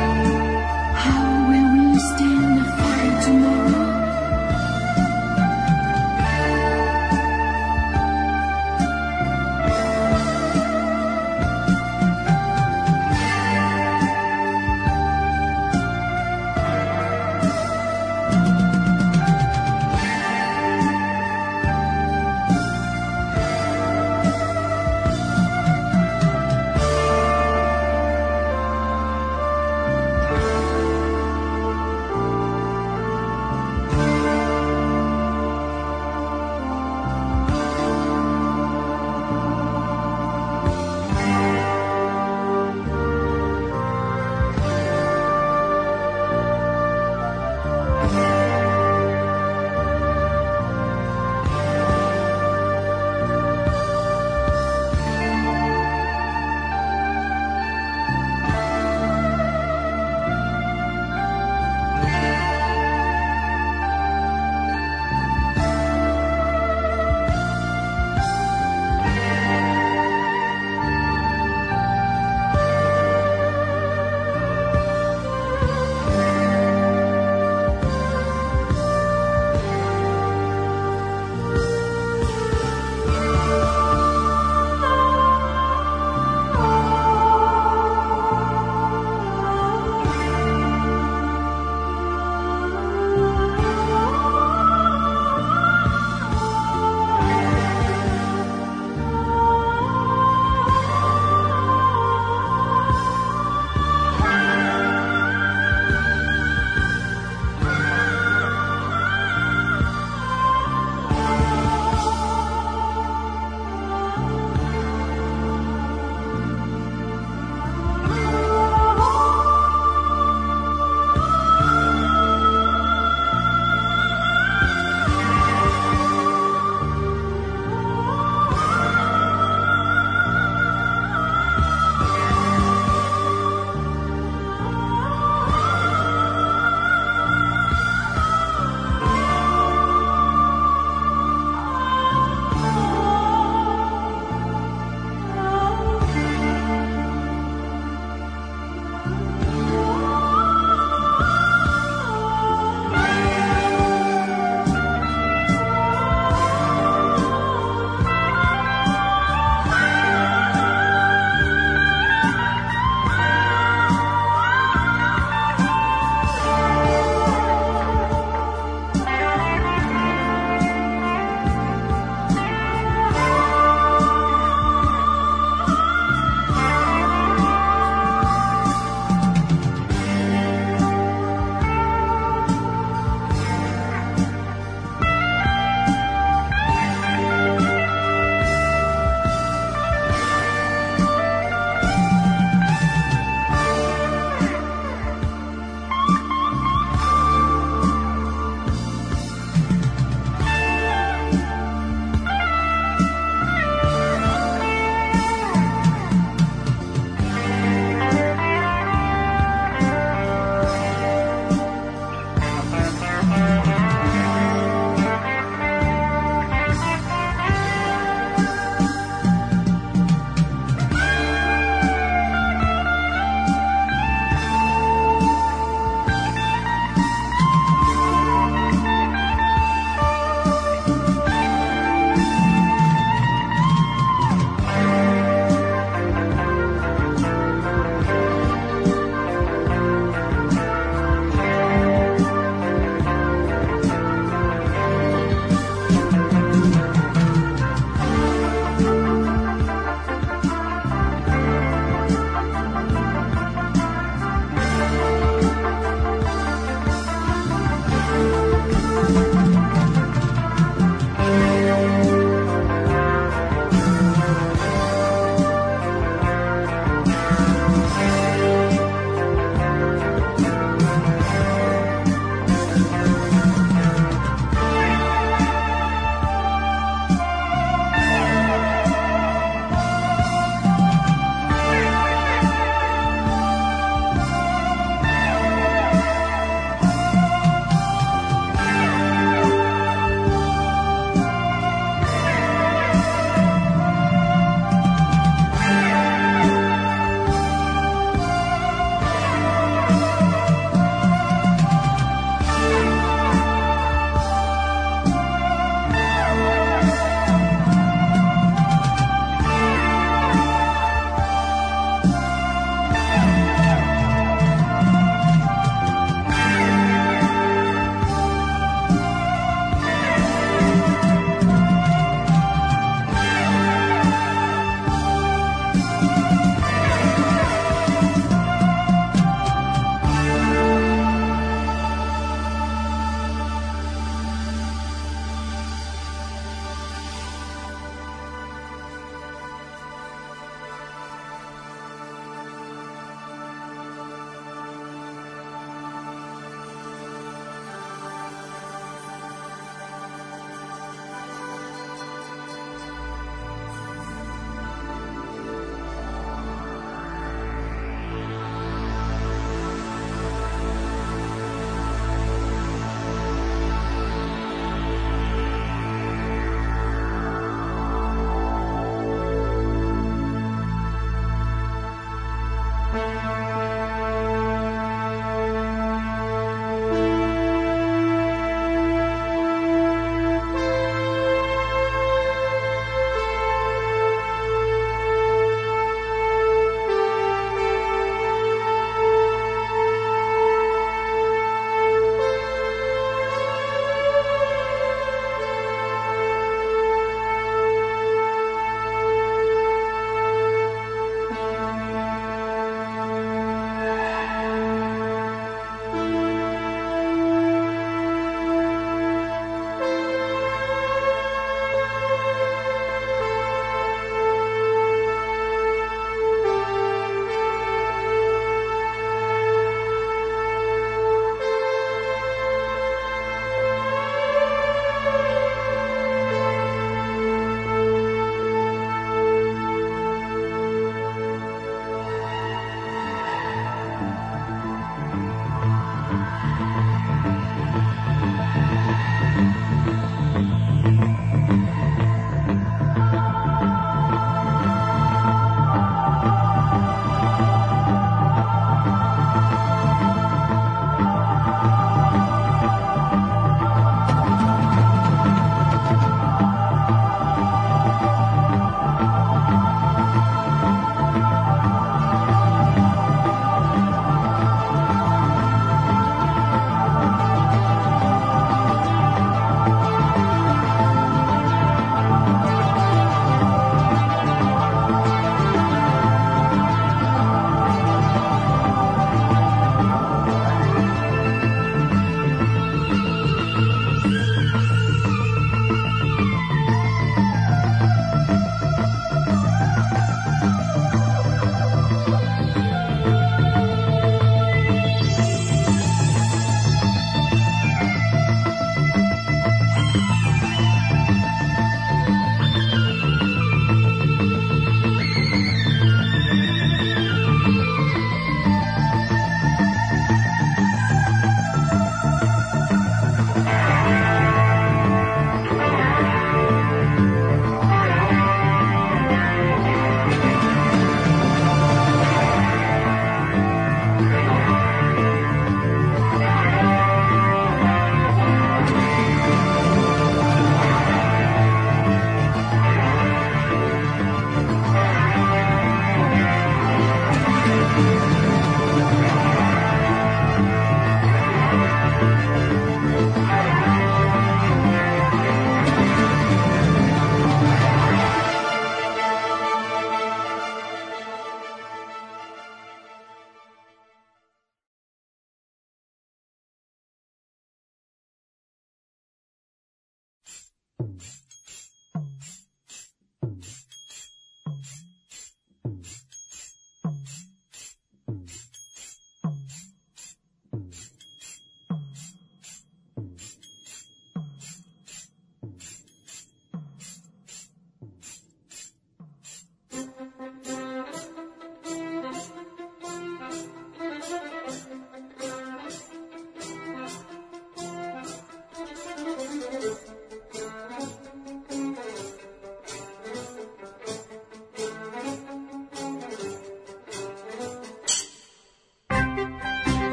you.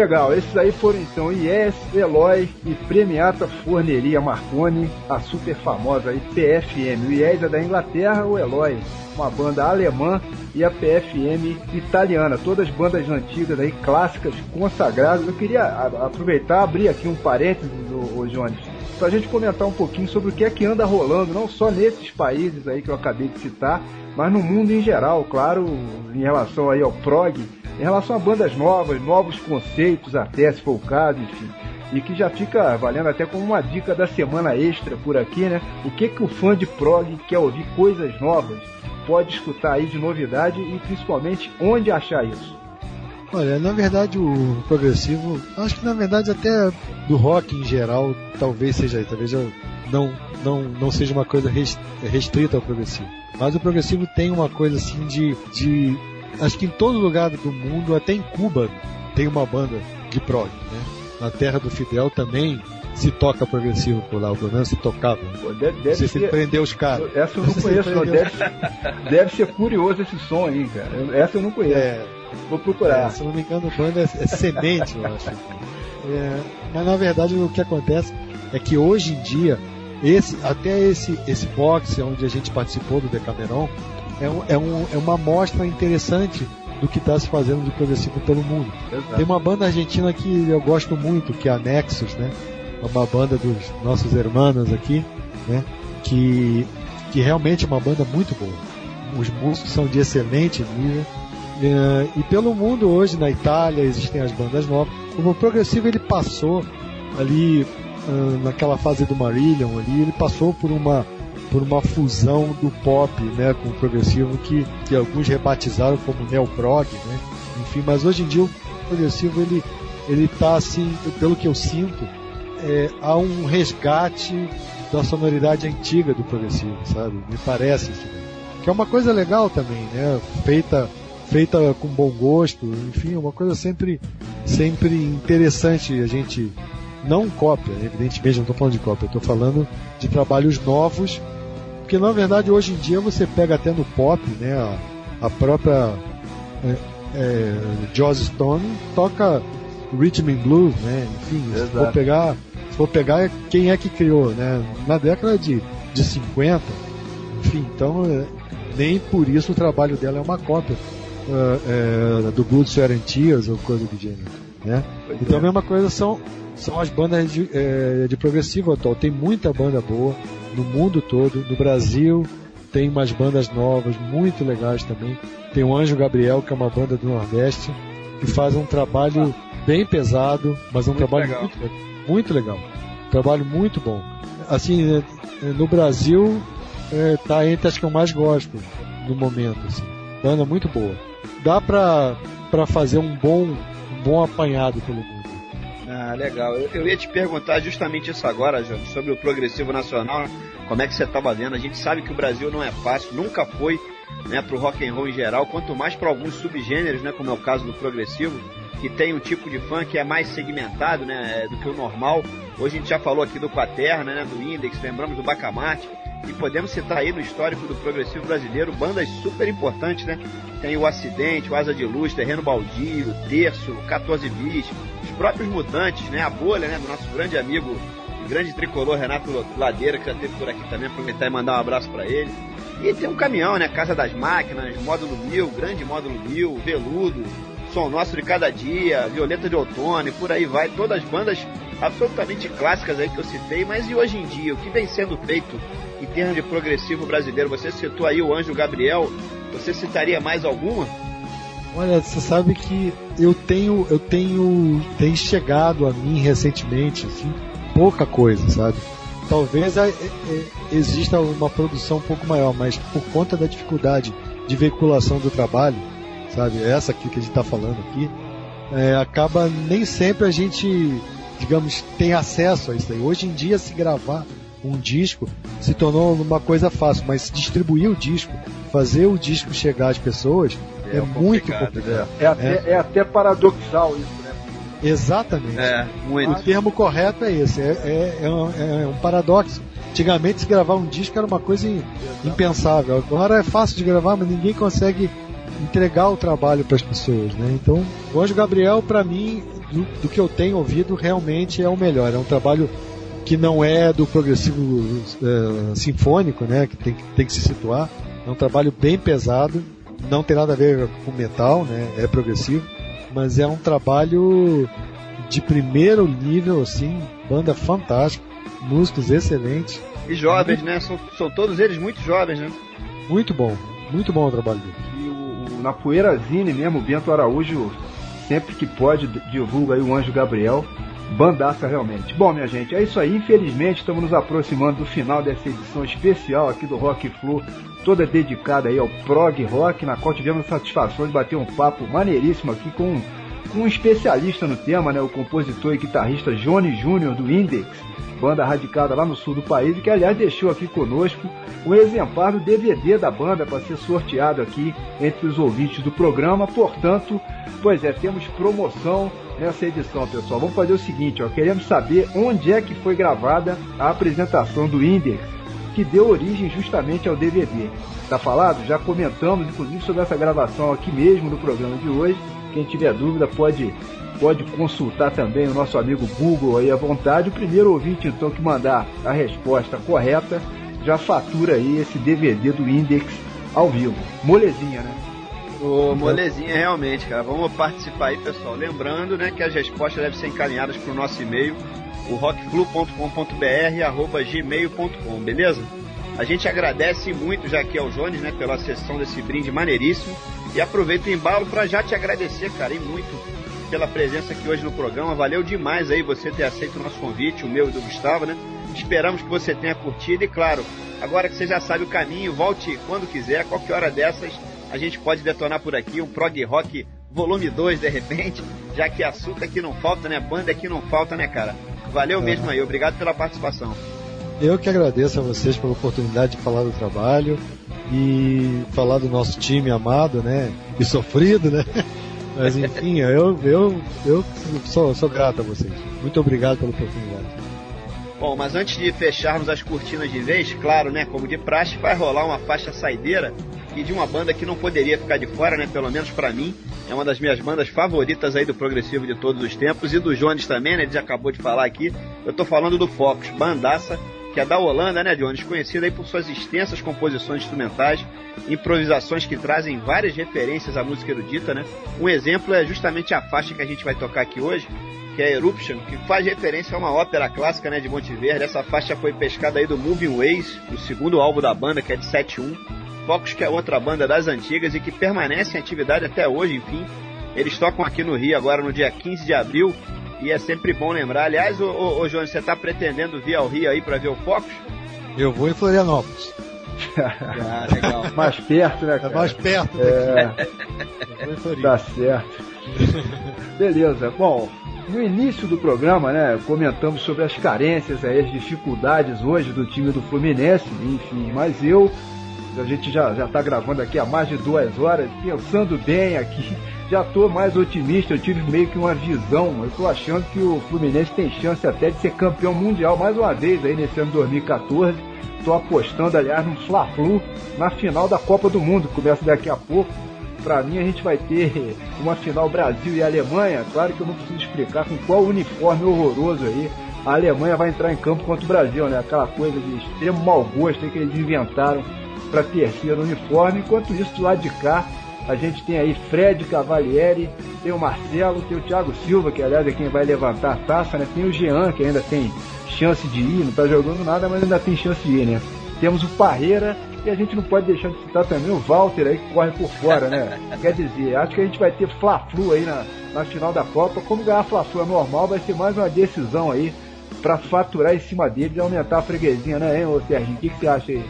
Legal, esses aí foram então Yes, Eloy e Premiata Forneria Marconi, a super famosa aí PFM. O Yes é da Inglaterra, o Eloy, uma banda alemã, e a PFM italiana. Todas bandas antigas aí, clássicas, consagradas. Eu queria a- aproveitar, abrir aqui um parênteses, ô, Jones, pra gente comentar um pouquinho sobre o que é que anda rolando, não só nesses países aí que eu acabei de citar, mas no mundo em geral, claro, em relação aí ao prog, em relação a bandas novas, novos conceitos até, se for o caso, enfim. E que já fica valendo até como uma dica da semana extra por aqui, né? O que que o fã de prog quer ouvir coisas novas pode escutar aí de novidade e principalmente onde achar isso. Olha, na verdade o progressivo, acho que na verdade até do rock em geral, talvez seja talvez não, não, não seja uma coisa res- restrita ao progressivo. Mas o progressivo tem uma coisa assim de, de. Acho que em todo lugar do mundo, até em Cuba, tem uma banda de prog, né? Na terra do Fidel também se toca progressivo por lá, pelo menos se tocava. Deve, deve Você ser, prendeu os caras. essa eu não Você conheço, não. Deve, deve ser curioso esse som aí, cara. Essa eu não conheço. É, Vou procurar. É, se não me engano, a banda é, é semente, eu acho. É, mas na verdade o que acontece é que hoje em dia, esse, até esse, esse box onde a gente participou do Decameron, é, um, é, um, é uma amostra interessante do que está se fazendo de progressivo pelo mundo. Tem uma banda argentina que eu gosto muito, que é a Nexus, né? É uma banda dos nossos hermanos aqui, né? Que, que realmente é uma banda muito boa. Os músicos são de excelente nível. É, e pelo mundo hoje, na Itália, existem as bandas novas. O progressivo ele passou ali ah, naquela fase do Marillion ali, ele passou por uma por uma fusão do pop, né, com o progressivo que, que alguns rebatizaram como neoprog, né? Enfim, mas hoje em dia o progressivo ele ele tá assim, pelo que eu sinto, é, há um resgate da sonoridade antiga do progressivo, sabe? Me parece isso. Que é uma coisa legal também, né? Feita feita com bom gosto, enfim, uma coisa sempre sempre interessante a gente não cópia, evidentemente não estou falando de cópia, estou falando de trabalhos novos, porque na verdade hoje em dia você pega até no pop, né, a, a própria é, é, Joss Stone toca rhythm and blues, né, enfim, se for pegar, se for pegar quem é que criou, né, na década de, de 50, enfim, então é, nem por isso o trabalho dela é uma cópia é, é, do Blood, Sweat and Tears ou coisa do gênero, né? Pois Então é. a mesma coisa são, são as bandas de, é, de progressivo atual. Tem muita banda boa no mundo todo. No Brasil tem umas bandas novas, muito legais também. Tem o Anjo Gabriel, que é uma banda do Nordeste, que faz um trabalho bem pesado, mas é um Muito trabalho legal. muito, muito legal. Um trabalho muito bom. Assim, é, é, no Brasil, é, tá entre as que eu mais gosto no momento. Assim. Banda muito boa. Dá pra, pra fazer um bom, um bom apanhado pelo mundo. Ah, legal. Eu, eu ia te perguntar justamente isso agora, João, sobre o progressivo nacional. Como é que você estava vendo? A gente sabe que o Brasil não é fácil, nunca foi, né, pro rock and roll em geral, quanto mais para alguns subgêneros, né, como é o caso do progressivo, que tem um tipo de fã que é mais segmentado, né, do que o normal. Hoje a gente já falou aqui do Quaterna, né, do Index, lembramos do Bacamarte, e podemos citar aí no histórico do progressivo brasileiro bandas super importantes, né? Tem o Acidente, o Asa de Luz, Terreno Baldio, Terço, o 14 Bis, os próprios Mutantes, né? A Bolha, né? Do nosso grande amigo grande tricolor Renato Ladeira, que já esteve por aqui também, aproveitar e mandar um abraço para ele. E tem um caminhão, né? Casa das Máquinas, Módulo Mil, Grande Módulo Mil, Veludo, Som Nosso de Cada Dia, Violeta de Outono e por aí vai. Todas as bandas absolutamente clássicas aí que eu citei, mas e hoje em dia? O que vem sendo feito em termos de progressivo brasileiro? Você citou aí o Anjo Gabriel, você citaria mais alguma? Olha, você sabe que eu tenho, eu tenho, tem chegado a mim recentemente, assim, pouca coisa, sabe? Talvez a- é- é- exista uma produção um pouco maior, mas por conta da dificuldade de veiculação do trabalho, sabe? Essa aqui que a gente está falando aqui, é, acaba nem sempre a gente, digamos, tem acesso a isso aí. Hoje em dia, se gravar um disco se tornou uma coisa fácil, mas distribuir o disco, fazer o disco chegar às pessoas é, muito complicado, complicado. É até, é até paradoxal isso, né? Exatamente. É, muito. O termo correto é esse, é, é- é um, é um paradoxo. Antigamente se gravar um disco era uma coisa im- impensável. Agora é fácil de gravar, mas ninguém consegue entregar o trabalho para as pessoas, né? Então, o Anjo Gabriel para mim do, do que eu tenho ouvido, realmente é o melhor. É um trabalho que não é do progressivo eh, sinfônico, né? Que tem, que tem que se situar. É um trabalho bem pesado, não tem nada a ver com metal, né? É progressivo, mas é um trabalho de primeiro nível, assim, banda fantástica, músicos excelentes, E jovens, né? São, são todos eles muito jovens, né? muito bom, muito bom o trabalho dele. E o, o- na Poeirazine mesmo, o Bento Araújo, sempre que pode, divulga aí o Anjo Gabriel. Bandaça realmente. Bom, minha gente, é isso aí. Infelizmente, estamos nos aproximando do final dessa edição especial aqui do Rock Flu, toda dedicada aí ao prog rock, na qual tivemos a satisfação de bater um papo maneiríssimo aqui com, com um especialista no tema, né, o compositor e guitarrista Johnny Júnior do Index, banda radicada lá no sul do país, que aliás deixou aqui conosco um exemplar do DVD da banda para ser sorteado aqui entre os ouvintes do programa. Portanto, pois é, temos promoção nessa edição, pessoal. Vamos fazer o seguinte, ó, queremos saber onde é que foi gravada a apresentação do Index, que deu origem justamente ao DVD. Tá falado? Já comentamos, inclusive, sobre essa gravação aqui mesmo no programa de hoje. Quem tiver dúvida pode pode consultar também o nosso amigo Google aí à vontade. O primeiro ouvinte, então, que mandar a resposta correta já fatura aí esse DVD do Index ao vivo. Molezinha, né? Ô, molezinha, realmente, cara. Vamos participar aí, pessoal. Lembrando, né, que as respostas devem ser encaminhadas pro nosso e-mail, o rockflu.com.br, arroba gmail.com, beleza? A gente agradece muito já aqui ao Jones, né, pela sessão desse brinde maneiríssimo. E aproveita o embalo para já te agradecer, cara, e muito pela presença aqui hoje no programa. Valeu demais aí você ter aceito o nosso convite, o meu e do Gustavo, né? Esperamos que você tenha curtido e, claro, agora que você já sabe o caminho, volte quando quiser, qualquer hora dessas, a gente pode detonar por aqui um prog rock volume 2 de repente, já que assunto aqui não falta, né? Banda aqui não falta, né, cara? Valeu mesmo aí, obrigado pela participação. Eu que agradeço a vocês pela oportunidade de falar do trabalho e falar do nosso time amado, né? E sofrido, né? Mas enfim, eu, eu, eu sou, sou grato a vocês. Muito obrigado pela oportunidade. Bom, mas antes de fecharmos as cortinas de vez, claro, né, como de praxe, vai rolar uma faixa saideira e de uma banda que não poderia ficar de fora, né, pelo menos pra mim, é uma das minhas bandas favoritas aí do progressivo de todos os tempos e do Jones também, né, ele já acabou de falar aqui. Eu tô falando do Focus, bandaça, que é da Holanda, né, Jones, conhecida aí por suas extensas composições instrumentais, improvisações que trazem várias referências à música erudita, né? Um exemplo é justamente a faixa que a gente vai tocar aqui hoje, que é Eruption, que faz referência a uma ópera clássica né, de Monte Verde. Essa faixa foi pescada aí do Moving Ways, o segundo álbum da banda, que é de 7.1. Focus, que é outra banda das antigas e que permanece em atividade até hoje, enfim. Eles tocam aqui no Rio agora no dia 15 de abril e é sempre bom lembrar. Aliás, ô, ô, ô Jones, você tá pretendendo vir ao Rio aí para ver o Focus? Eu vou em Florianópolis. Ah, legal. Mais perto, né, É cara? mais perto É, daqui. Eu vou em Floripa. tá certo. Beleza. Bom, no início do programa, né, comentamos sobre as carências aí, as dificuldades hoje do time do Fluminense, enfim, mas eu, a gente já, já tá gravando aqui há mais de duas horas, pensando bem aqui, já tô mais otimista, eu tive meio que uma visão, eu tô achando que o Fluminense tem chance até de ser campeão mundial mais uma vez aí nesse ano 2014. Tô apostando, aliás, no Fla-Flu na final da Copa do Mundo, que começa daqui a pouco. Pra mim, a gente vai ter uma final Brasil e Alemanha. Claro que eu não preciso explicar com qual uniforme horroroso aí a Alemanha vai entrar em campo contra o Brasil, né? Aquela coisa de extremo mau gosto que eles inventaram para terceiro uniforme. Enquanto isso, do lado de cá, a gente tem aí Fred Cavalieri, tem o Marcelo, tem o Thiago Silva, que aliás é quem vai levantar a taça, né? Tem o Jean, que ainda tem chance de ir, não tá jogando nada, mas ainda tem chance de ir, né? Temos o Parreira e a gente não pode deixar de citar também o Walter aí que corre por fora, né? Quer dizer, acho que a gente vai ter Fla-Flu aí na, na final da Copa. Como ganhar Fla-Flu é normal, vai ser mais uma decisão aí pra faturar em cima deles e aumentar a freguesia, né, hein, ô Serginho? O que, que você acha aí?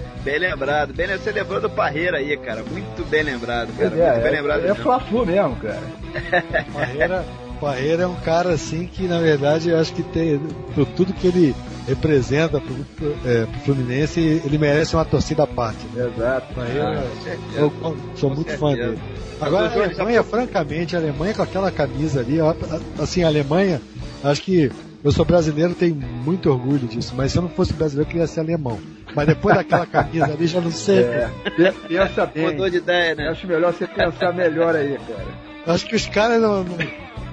Bem lembrado, bem você lembrou do Parreira aí, cara. Muito bem lembrado, cara. É, Muito bem é, lembrado. é mesmo. Fla-Flu mesmo, cara. Parreira, Parreira é um cara assim que, na verdade, eu acho que tem, por tudo que ele representa pro, é, pro Fluminense, ele merece uma torcida à parte. Né? Exato. Parreira, Ah, certeza. eu sou muito certeza. fã dele. Agora, a Alemanha, francamente, a Alemanha com aquela camisa ali, ó, assim, a Alemanha, acho que eu sou brasileiro, tenho muito orgulho disso, mas se eu não fosse brasileiro, eu queria ser alemão. Mas depois daquela camisa ali, já não sei. É, pe- pensa bem. Mudou de ideia, né? Acho melhor você pensar melhor aí, cara. Acho que os caras não, não-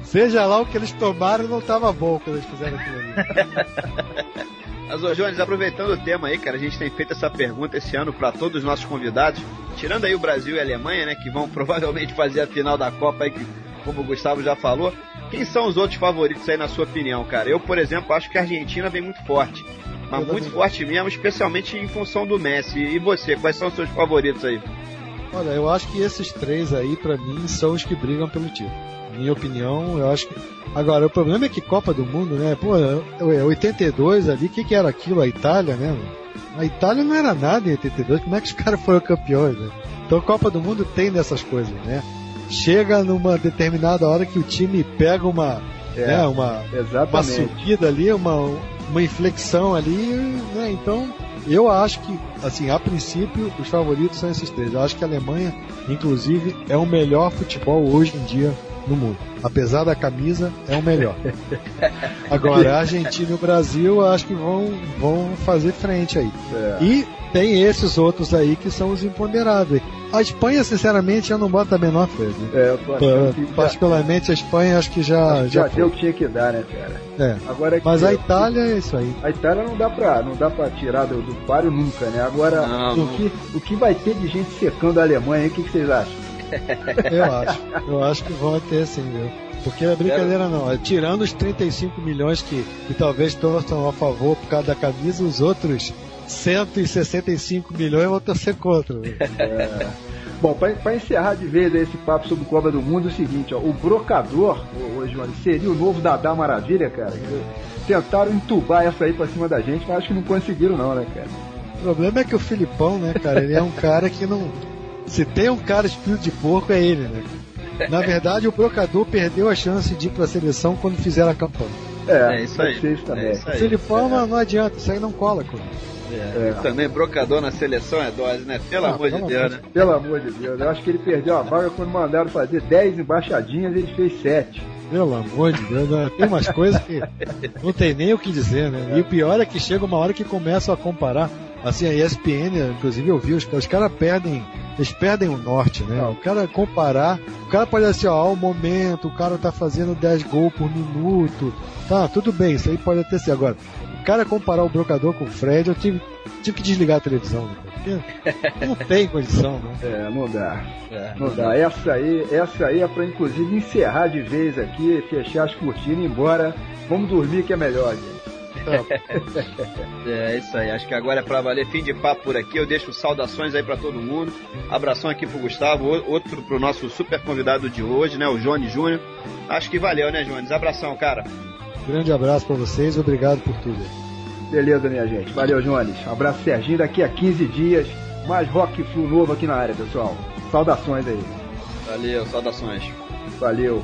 Seja lá o que eles tomaram, não tava bom quando eles fizeram aquilo ali. Mas, ô Jones, aproveitando o tema aí, cara, a gente tem feito essa pergunta esse ano para todos os nossos convidados, tirando aí o Brasil e a Alemanha, né, que vão provavelmente fazer a final da Copa aí, que, como o Gustavo já falou. Quem são os outros favoritos aí, na sua opinião, cara? Eu, por exemplo, acho que a Argentina vem muito forte. Mas muito forte mesmo, especialmente em função do Messi. E você, quais são os seus favoritos aí? Olha, eu acho que esses três aí, pra mim, são os que brigam pelo título. Minha opinião, eu acho que. Agora, o problema é que Copa do Mundo, né? Pô, é 82 ali, o que, que era aquilo? A Itália, né? A Itália não era nada em 82, como é que os caras foram campeões, né? Então, Copa do Mundo tem dessas coisas, né? Chega numa determinada hora que o time pega uma, É, né, uma, uma subida ali, uma, uma inflexão ali, né? Então, eu acho que, assim, a princípio, os favoritos são esses três. Eu acho que a Alemanha, inclusive, é o melhor futebol hoje em dia no mundo. Apesar da camisa, é o melhor. Agora, a Argentina e o Brasil, acho que vão, vão fazer frente aí. É. E tem esses outros aí que são os imponderáveis. A Espanha, sinceramente, eu não boto a menor fé. né? É, eu tô achando que já, Particularmente a Espanha, acho que já, já já deu o que tinha que dar, né, cara? É. Agora Mas que- a Itália é isso aí. A Itália não dá pra, não dá pra tirar do, do páreo nunca, né? Agora, Não, o, não. que, o que vai ter de gente secando a Alemanha, aí, o que, que vocês acham? Eu acho. Eu acho que vão ter sim, viu? Porque é brincadeira não. É, tirando os 35 milhões que, que talvez torçam a favor por causa da camisa, os outros 165 milhões vão torcer contra. viu? Bom, pra, pra encerrar de vez esse papo sobre Copa do Mundo, é o seguinte, ó, o brocador, ô Johnny, seria o novo Dadá Maravilha, cara? Tentaram entubar essa aí pra cima da gente, mas acho que não conseguiram não, né, cara? O problema é que o Filipão, né, cara, ele é um cara que não. Se tem um cara espírito de porco, é ele, né? Na verdade, o brocador perdeu a chance de ir pra seleção quando fizeram a campanha. É, É isso aí. também. É isso aí. Filipão não, não adianta, isso aí não cola ele. É. E Também brocador na seleção é dose, né? Pelo Ah, amor de Deus, né? Pelo amor de Deus, eu acho que ele perdeu a vaga quando mandaram fazer 10 embaixadinhas, ele fez 7. Pelo amor de Deus, né? tem umas coisas que não tem nem o que dizer, né? E o pior é que chega uma hora que começam a comparar. Assim, a ESPN, inclusive eu vi, os, os caras perdem, eles perdem o norte, né? Não. O cara comparar, o cara pode assim, ó, o momento, o cara tá fazendo 10 gols por minuto, tá, tudo bem, isso aí pode até ser. Agora, o cara comparar o brocador com o Fred, eu tive, tive que desligar a televisão, né? Porque não tem condição, né? É, não dá. É. Não dá. Essa aí, essa aí é pra inclusive encerrar de vez aqui, fechar as cortinas e ir embora. Vamos dormir que é melhor, gente. É isso aí, acho que agora é pra valer fim de papo por aqui. Eu deixo saudações aí pra todo mundo. Abração aqui pro Gustavo, outro pro nosso super convidado de hoje, né? O Jones Júnior. Acho que valeu, né, Jones? Abração, cara. Grande abraço pra vocês, obrigado por tudo. Beleza, minha gente. Valeu, Jones. Abraço, Serginho. Daqui a 15 dias, mais rock flu novo aqui na área, pessoal. Saudações aí. Valeu, saudações. Valeu.